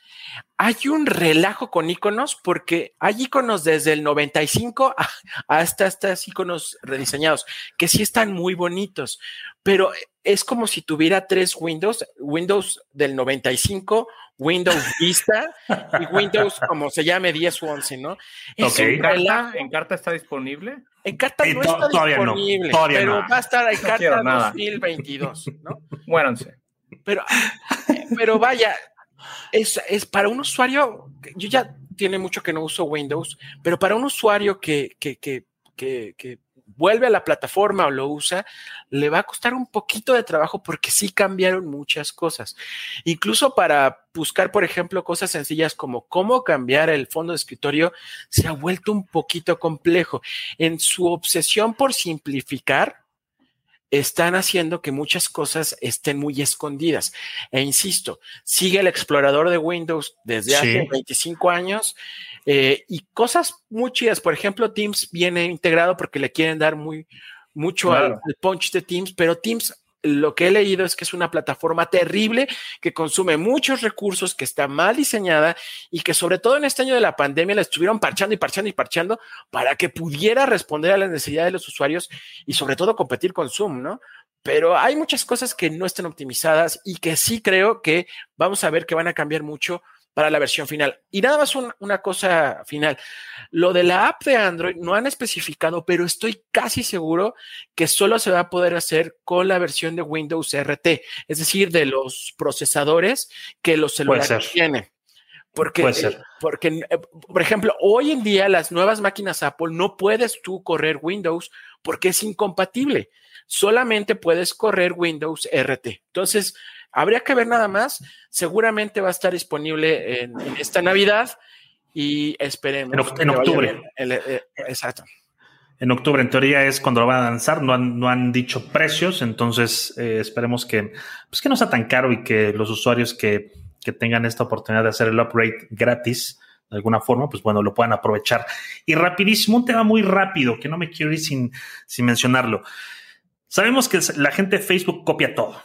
hay un relajo con iconos porque hay iconos desde el 95 hasta estos iconos rediseñados que sí están muy bonitos, pero es como si tuviera tres Windows, Windows del 95, Windows Vista y Windows como se llame 10 o 11, ¿no? Es ¿En, carta, ¿En carta está disponible? En carta no está disponible, pero va a estar en carta 2022, ¿no? Muéranse. Pero, pero vaya, es, es, para un usuario, yo ya tiene mucho que no uso Windows, pero para un usuario que, que, que, que, vuelve a la plataforma o lo usa, le va a costar un poquito de trabajo porque sí cambiaron muchas cosas. Incluso para buscar, por ejemplo, cosas sencillas como cómo cambiar el fondo de escritorio, se ha vuelto un poquito complejo. En su obsesión por simplificar, están haciendo que muchas cosas estén muy escondidas. E insisto, sigue el explorador de Windows desde hace 25 años eh, y cosas muy chidas. Por ejemplo, Teams viene integrado porque le quieren dar muy mucho al, punch de Teams, pero Teams lo que he leído es que es una plataforma terrible que consume muchos recursos, que está mal diseñada y que sobre todo en este año de la pandemia la estuvieron parchando y parchando y parchando para que pudiera responder a las necesidades de los usuarios y sobre todo competir con Zoom, ¿no? Pero hay muchas cosas que no están optimizadas y que sí creo que vamos a ver que van a cambiar mucho para la versión final. Y nada más una cosa final. Lo de la app de Android no han especificado, pero estoy casi seguro que solo se va a poder hacer con la versión de Windows RT, es decir, de los procesadores que los celulares tienen. Porque, porque, eh, por ejemplo, hoy en día las nuevas máquinas Apple no puedes tú correr Windows porque es incompatible. Solamente puedes correr Windows RT. Entonces, Habría que ver nada más. Seguramente va a estar disponible en, esta Navidad y esperemos. En, octubre. Eh, exacto. En octubre, en teoría, es cuando lo van a lanzar. No han, no han dicho precios, entonces eh, esperemos que, pues que no sea tan caro y que los usuarios que, que tengan esta oportunidad de hacer el upgrade gratis, de alguna forma, pues bueno, lo puedan aprovechar. Y rapidísimo, un tema muy rápido, que no me quiero ir sin, sin mencionarlo. Sabemos que la gente de Facebook copia todo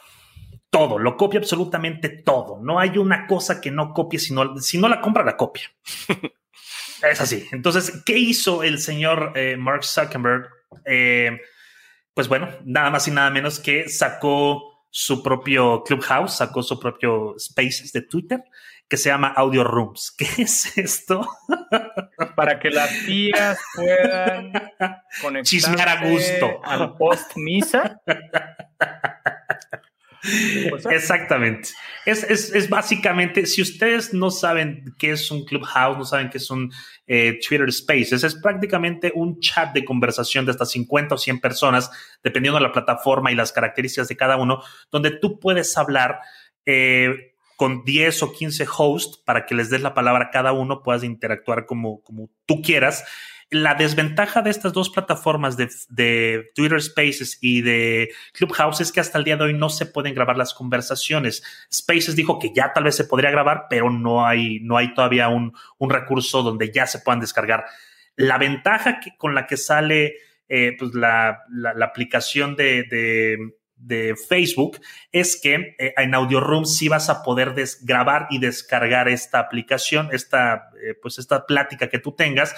todo, lo copia absolutamente todo. No hay una cosa que no copie, si no, si no la compra, la copia. es así. Entonces, ¿qué hizo el señor eh, Mark Zuckerberg? Eh, pues bueno, nada más y nada menos que sacó su propio Clubhouse, sacó su propio Spaces de Twitter que se llama Audio Rooms. ¿Qué es esto? Para que las tías puedan conectarse chismear a gusto al post misa pues, Exactamente. Es, básicamente, si ustedes no saben qué es un Clubhouse, no saben qué es un eh, Twitter Spaces, es prácticamente un chat de conversación de hasta 50 o 100 personas, dependiendo de la plataforma y las características de cada uno, donde tú puedes hablar. Eh, con 10 o 15 hosts para que les des la palabra a cada uno, puedas interactuar como, como tú quieras la desventaja de estas dos plataformas de, Twitter Spaces y de Clubhouse es que hasta el día de hoy no se pueden grabar las conversaciones. Spaces dijo que ya tal vez se podría grabar, pero no hay, no hay todavía un, recurso donde ya se puedan descargar. La ventaja que, con la que sale eh, pues la, aplicación de, Facebook es que eh, en Audio Room sí vas a poder grabar y descargar esta aplicación, esta, eh, pues esta plática que tú tengas.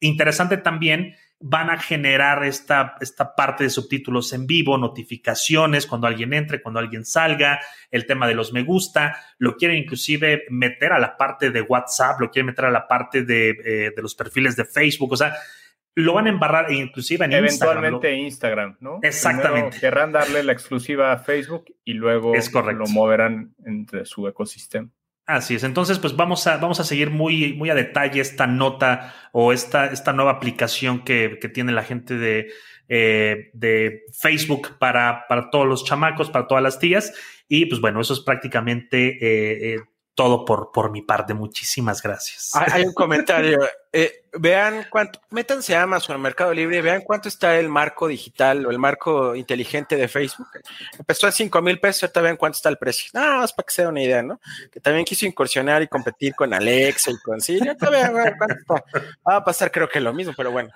Interesante también, van a generar esta, esta parte de subtítulos en vivo, notificaciones cuando alguien entre, cuando alguien salga, el tema de los me gusta, lo quieren inclusive meter a la parte de WhatsApp, lo quieren meter a la parte de, eh, de los perfiles de Facebook, o sea, lo van a embarrar inclusive en Eventualmente Instagram, ¿no? Exactamente. querrán darle la exclusiva a Facebook y luego lo moverán entre su ecosistema. Así es. Entonces, pues vamos a, vamos a seguir muy, muy a detalle esta nota o esta, esta nueva aplicación que, que tiene la gente de, eh, de Facebook para, para todos los chamacos, para todas las tías. Y pues bueno, eso es prácticamente eh, eh, todo por, por mi parte. Muchísimas gracias. Hay un comentario. Eh, vean cuánto, métanse a Amazon, al Mercado Libre, vean cuánto está el marco digital o el marco inteligente de Facebook. Empezó a 5 mil pesos, ahorita vean cuánto está el precio. Nada más para que se den una idea, ¿no? Que también quiso incursionar y competir con Alexa y con Siri. vean, cuánto Va a pasar creo que lo mismo, pero bueno.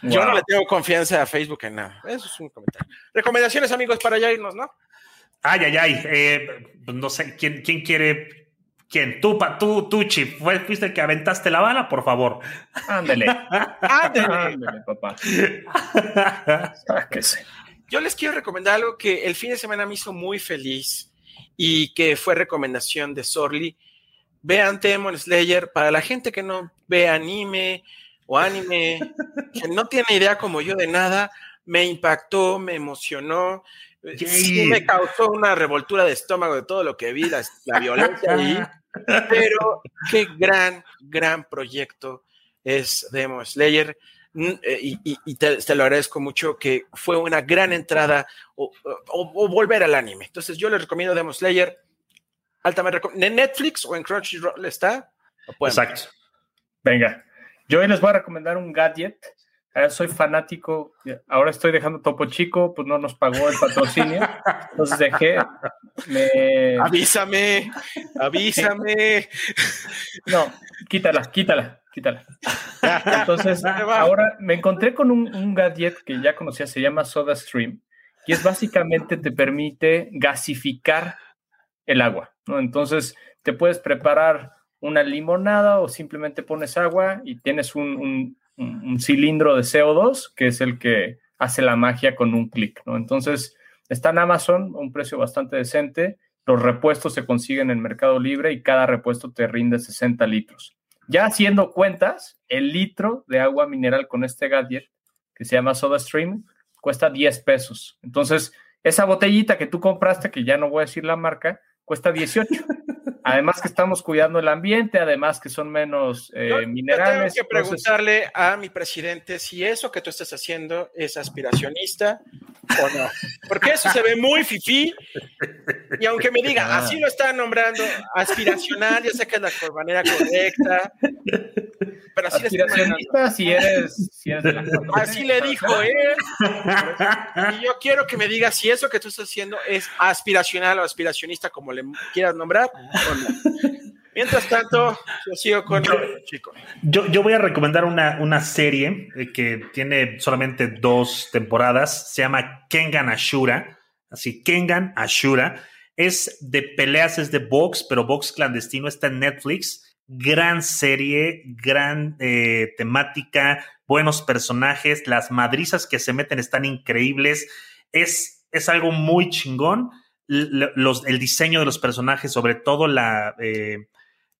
Yo no le tengo confianza a Facebook en nada. Eso es un comentario. Recomendaciones, amigos, para ya irnos, ¿no? Ay, ay, ay. Eh, no sé, ¿quién, quién quiere ¿Quién? Tú, pa, tú, tú, Chip. ¿Fuiste el que aventaste la bala? Por favor. Ándele. Ándele. Ándele, papá. Sáquese. Yo les quiero recomendar algo que el fin de semana me hizo muy feliz y que fue recomendación de Sorly. Vean Demon Slayer para la gente que no ve anime o anime, que no tiene idea como yo de nada, me impactó, me emocionó, sí me causó una revoltura de estómago de todo lo que vi, la, la violencia ahí, pero qué gran, gran proyecto es Demon Slayer. Mm, eh, Y, y- y te, te lo agradezco mucho, que fue una gran entrada o, o- o volver al anime. Entonces, yo les recomiendo Demon Slayer. Altamente recom- ¿En Netflix o en Crunchyroll está? Ver. Exacto. Venga, yo hoy les voy a recomendar un gadget. Eh, soy fanático. Ahora estoy dejando Topo Chico, pues no nos pagó el patrocinio. Entonces dejé. Me... Avísame, avísame. No, quítala, quítala, quítala. Entonces, ahora me encontré con un, un gadget que ya conocía, se llama SodaStream, y es básicamente te permite gasificar el agua, ¿no? Entonces, te puedes preparar una limonada o simplemente pones agua y tienes un, un- un- cilindro de CO2 que es el que hace la magia con un clic, ¿no? Entonces, está en Amazon un precio bastante decente. Los repuestos se consiguen en Mercado Libre y cada repuesto te rinde 60 litros. Ya haciendo cuentas, el litro de agua mineral con este gadget, que se llama SodaStream, cuesta 10 pesos. Entonces, esa botellita que tú compraste, que ya no voy a decir la marca, cuesta 18. Además que estamos cuidando el ambiente, además que son menos eh, Yo- yo minerales. Tengo que entonces- preguntarle a mi presidente si eso que tú estás haciendo es aspiracionista o no. Porque eso se ve muy fifí. Y aunque me diga, Ah. así lo están nombrando, aspiracional, yo sé que es la manera correcta. Pero así aspiracionista si eres, si eres de la Así le dijo él. Y yo quiero que me diga si eso que tú estás haciendo es aspiracional o aspiracionista, como le quieras nombrar, o Mientras tanto, yo sigo con el chico. Yo, yo voy a recomendar una, una serie eh, que tiene solamente dos temporadas. Se llama Kengan Ashura. Así, Kengan Ashura. Es de peleas, es de box, pero box clandestino. Está en Netflix. Gran serie, gran eh, temática, buenos personajes. Las madrizas que se meten están increíbles. Es, es algo muy chingón. Los- el diseño de los personajes, sobre todo la. eh,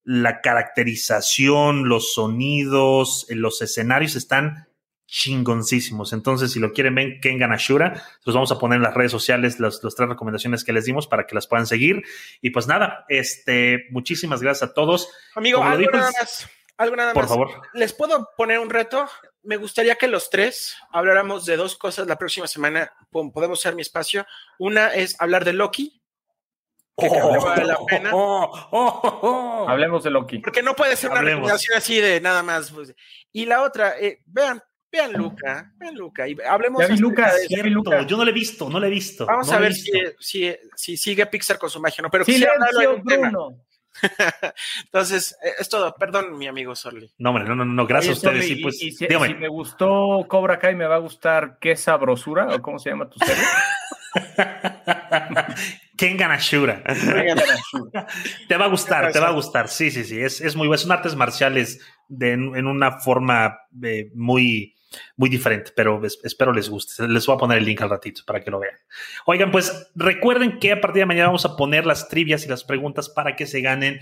la caracterización, los sonidos, eh, los escenarios están chingoncísimos. Entonces, si lo quieren ver, Kengan Ashura, los vamos a poner en las redes sociales las, las tres recomendaciones que les dimos para que las puedan seguir. Y pues nada, este, muchísimas gracias a todos. Amigo, algo nada más. Algo nada Por más. favor. ¿Les puedo poner un reto? Me gustaría que los tres habláramos de dos cosas la próxima semana. Podemos usar mi espacio. Una es hablar de Loki, que creo que vale la pena. oh, oh, oh, oh. Hablemos de Loki. porque no puede ser una Hablemos. recomendación así de nada más. pues. Y la otra, eh, vean, vean Luca, vean Luca y hablemos. Ya vi Lucas, de- ya vi Lucas. yo no lo he visto, no lo he visto. Vamos no a ver si, si, si sigue Pixar con su magia, ¿no? Pero Silencio, un tema. Entonces, eh, es todo. Perdón, mi amigo Sorly. No, hombre, no, no, no, gracias Oye, a ustedes. Soli, Sí, pues, y, y si, dígame. si me gustó Cobra Kai, me va a gustar Qué Sabrosura, o cómo se llama tu serie. Kengan Ashura. Te va a gustar, te va a gustar. Sí, sí, sí. Es, es muy bueno. Son artes marciales de, en, en una forma eh, muy, muy diferente, pero es- espero les guste. Les voy a poner el link al ratito para que lo vean. Oigan, pues recuerden que a partir de mañana vamos a poner las trivias y las preguntas para que se ganen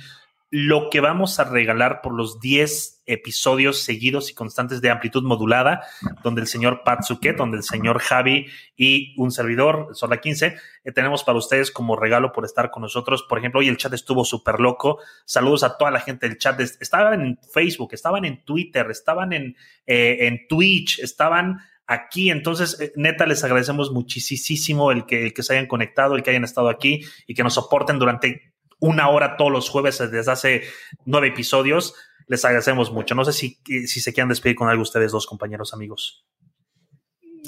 lo que vamos a regalar por los 10 episodios seguidos y constantes de amplitud modulada, donde el señor Pat donde el señor Javi y un servidor, Sola 15, eh, tenemos para ustedes como regalo por estar con nosotros. Por ejemplo, hoy el chat estuvo súper loco. Saludos a toda la gente del chat. Es- Estaban en Facebook, estaban en Twitter, estaban en, eh, en Twitch, estaban aquí. Entonces, eh, neta, les agradecemos muchísimo el que, el que se hayan conectado, el que hayan estado aquí y que nos soporten durante una hora todos los jueves desde hace nueve episodios. Les agradecemos mucho. No sé si, si se quieran despedir con algo ustedes dos, compañeros amigos.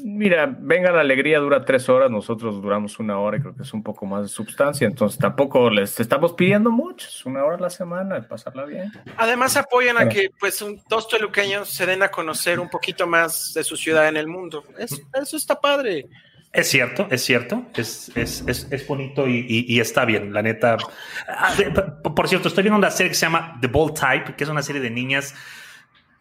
Mira, venga la alegría dura tres horas, nosotros duramos una hora y creo que es un poco más de sustancia, entonces tampoco les estamos pidiendo mucho, es una hora a la semana, de pasarla bien. Además apoyan a que pues un, dos toluqueños se den a conocer un poquito más de su ciudad en el mundo. Es- eso está padre. Es cierto, es cierto, es, es, es, es bonito y, y, y, está bien, la neta. Ah, por cierto, estoy viendo una serie que se llama The Bold Type, que es una serie de niñas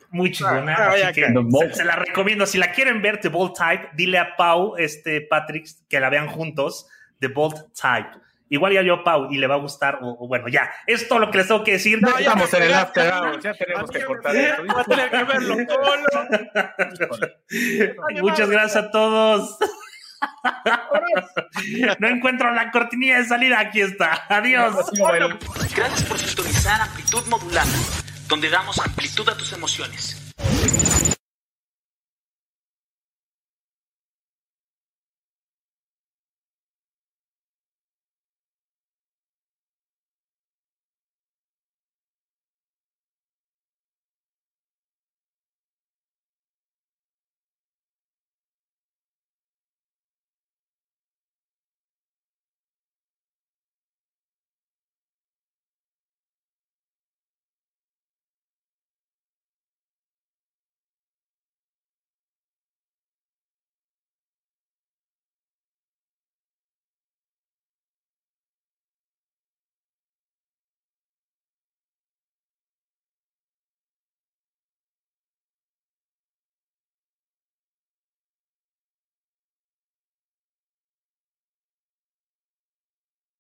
muy chingona, ah, así que se, se, la recomiendo. Si la quieren ver, The Bold Type, dile a Pau, este Patrick, que la vean juntos, The Bold Type. Igual ya yo, Pau, y le va a gustar, o, o, bueno, ya, es todo lo que les tengo que decir. No, ya estamos en el after hours, ya tenemos que cortar esto. Va a tener que verlo, Muchas gracias a todos. no encuentro la cortinilla de salida. Aquí está. Adiós. Gracias por sintonizar Amplitud Modulada, donde damos amplitud a tus emociones.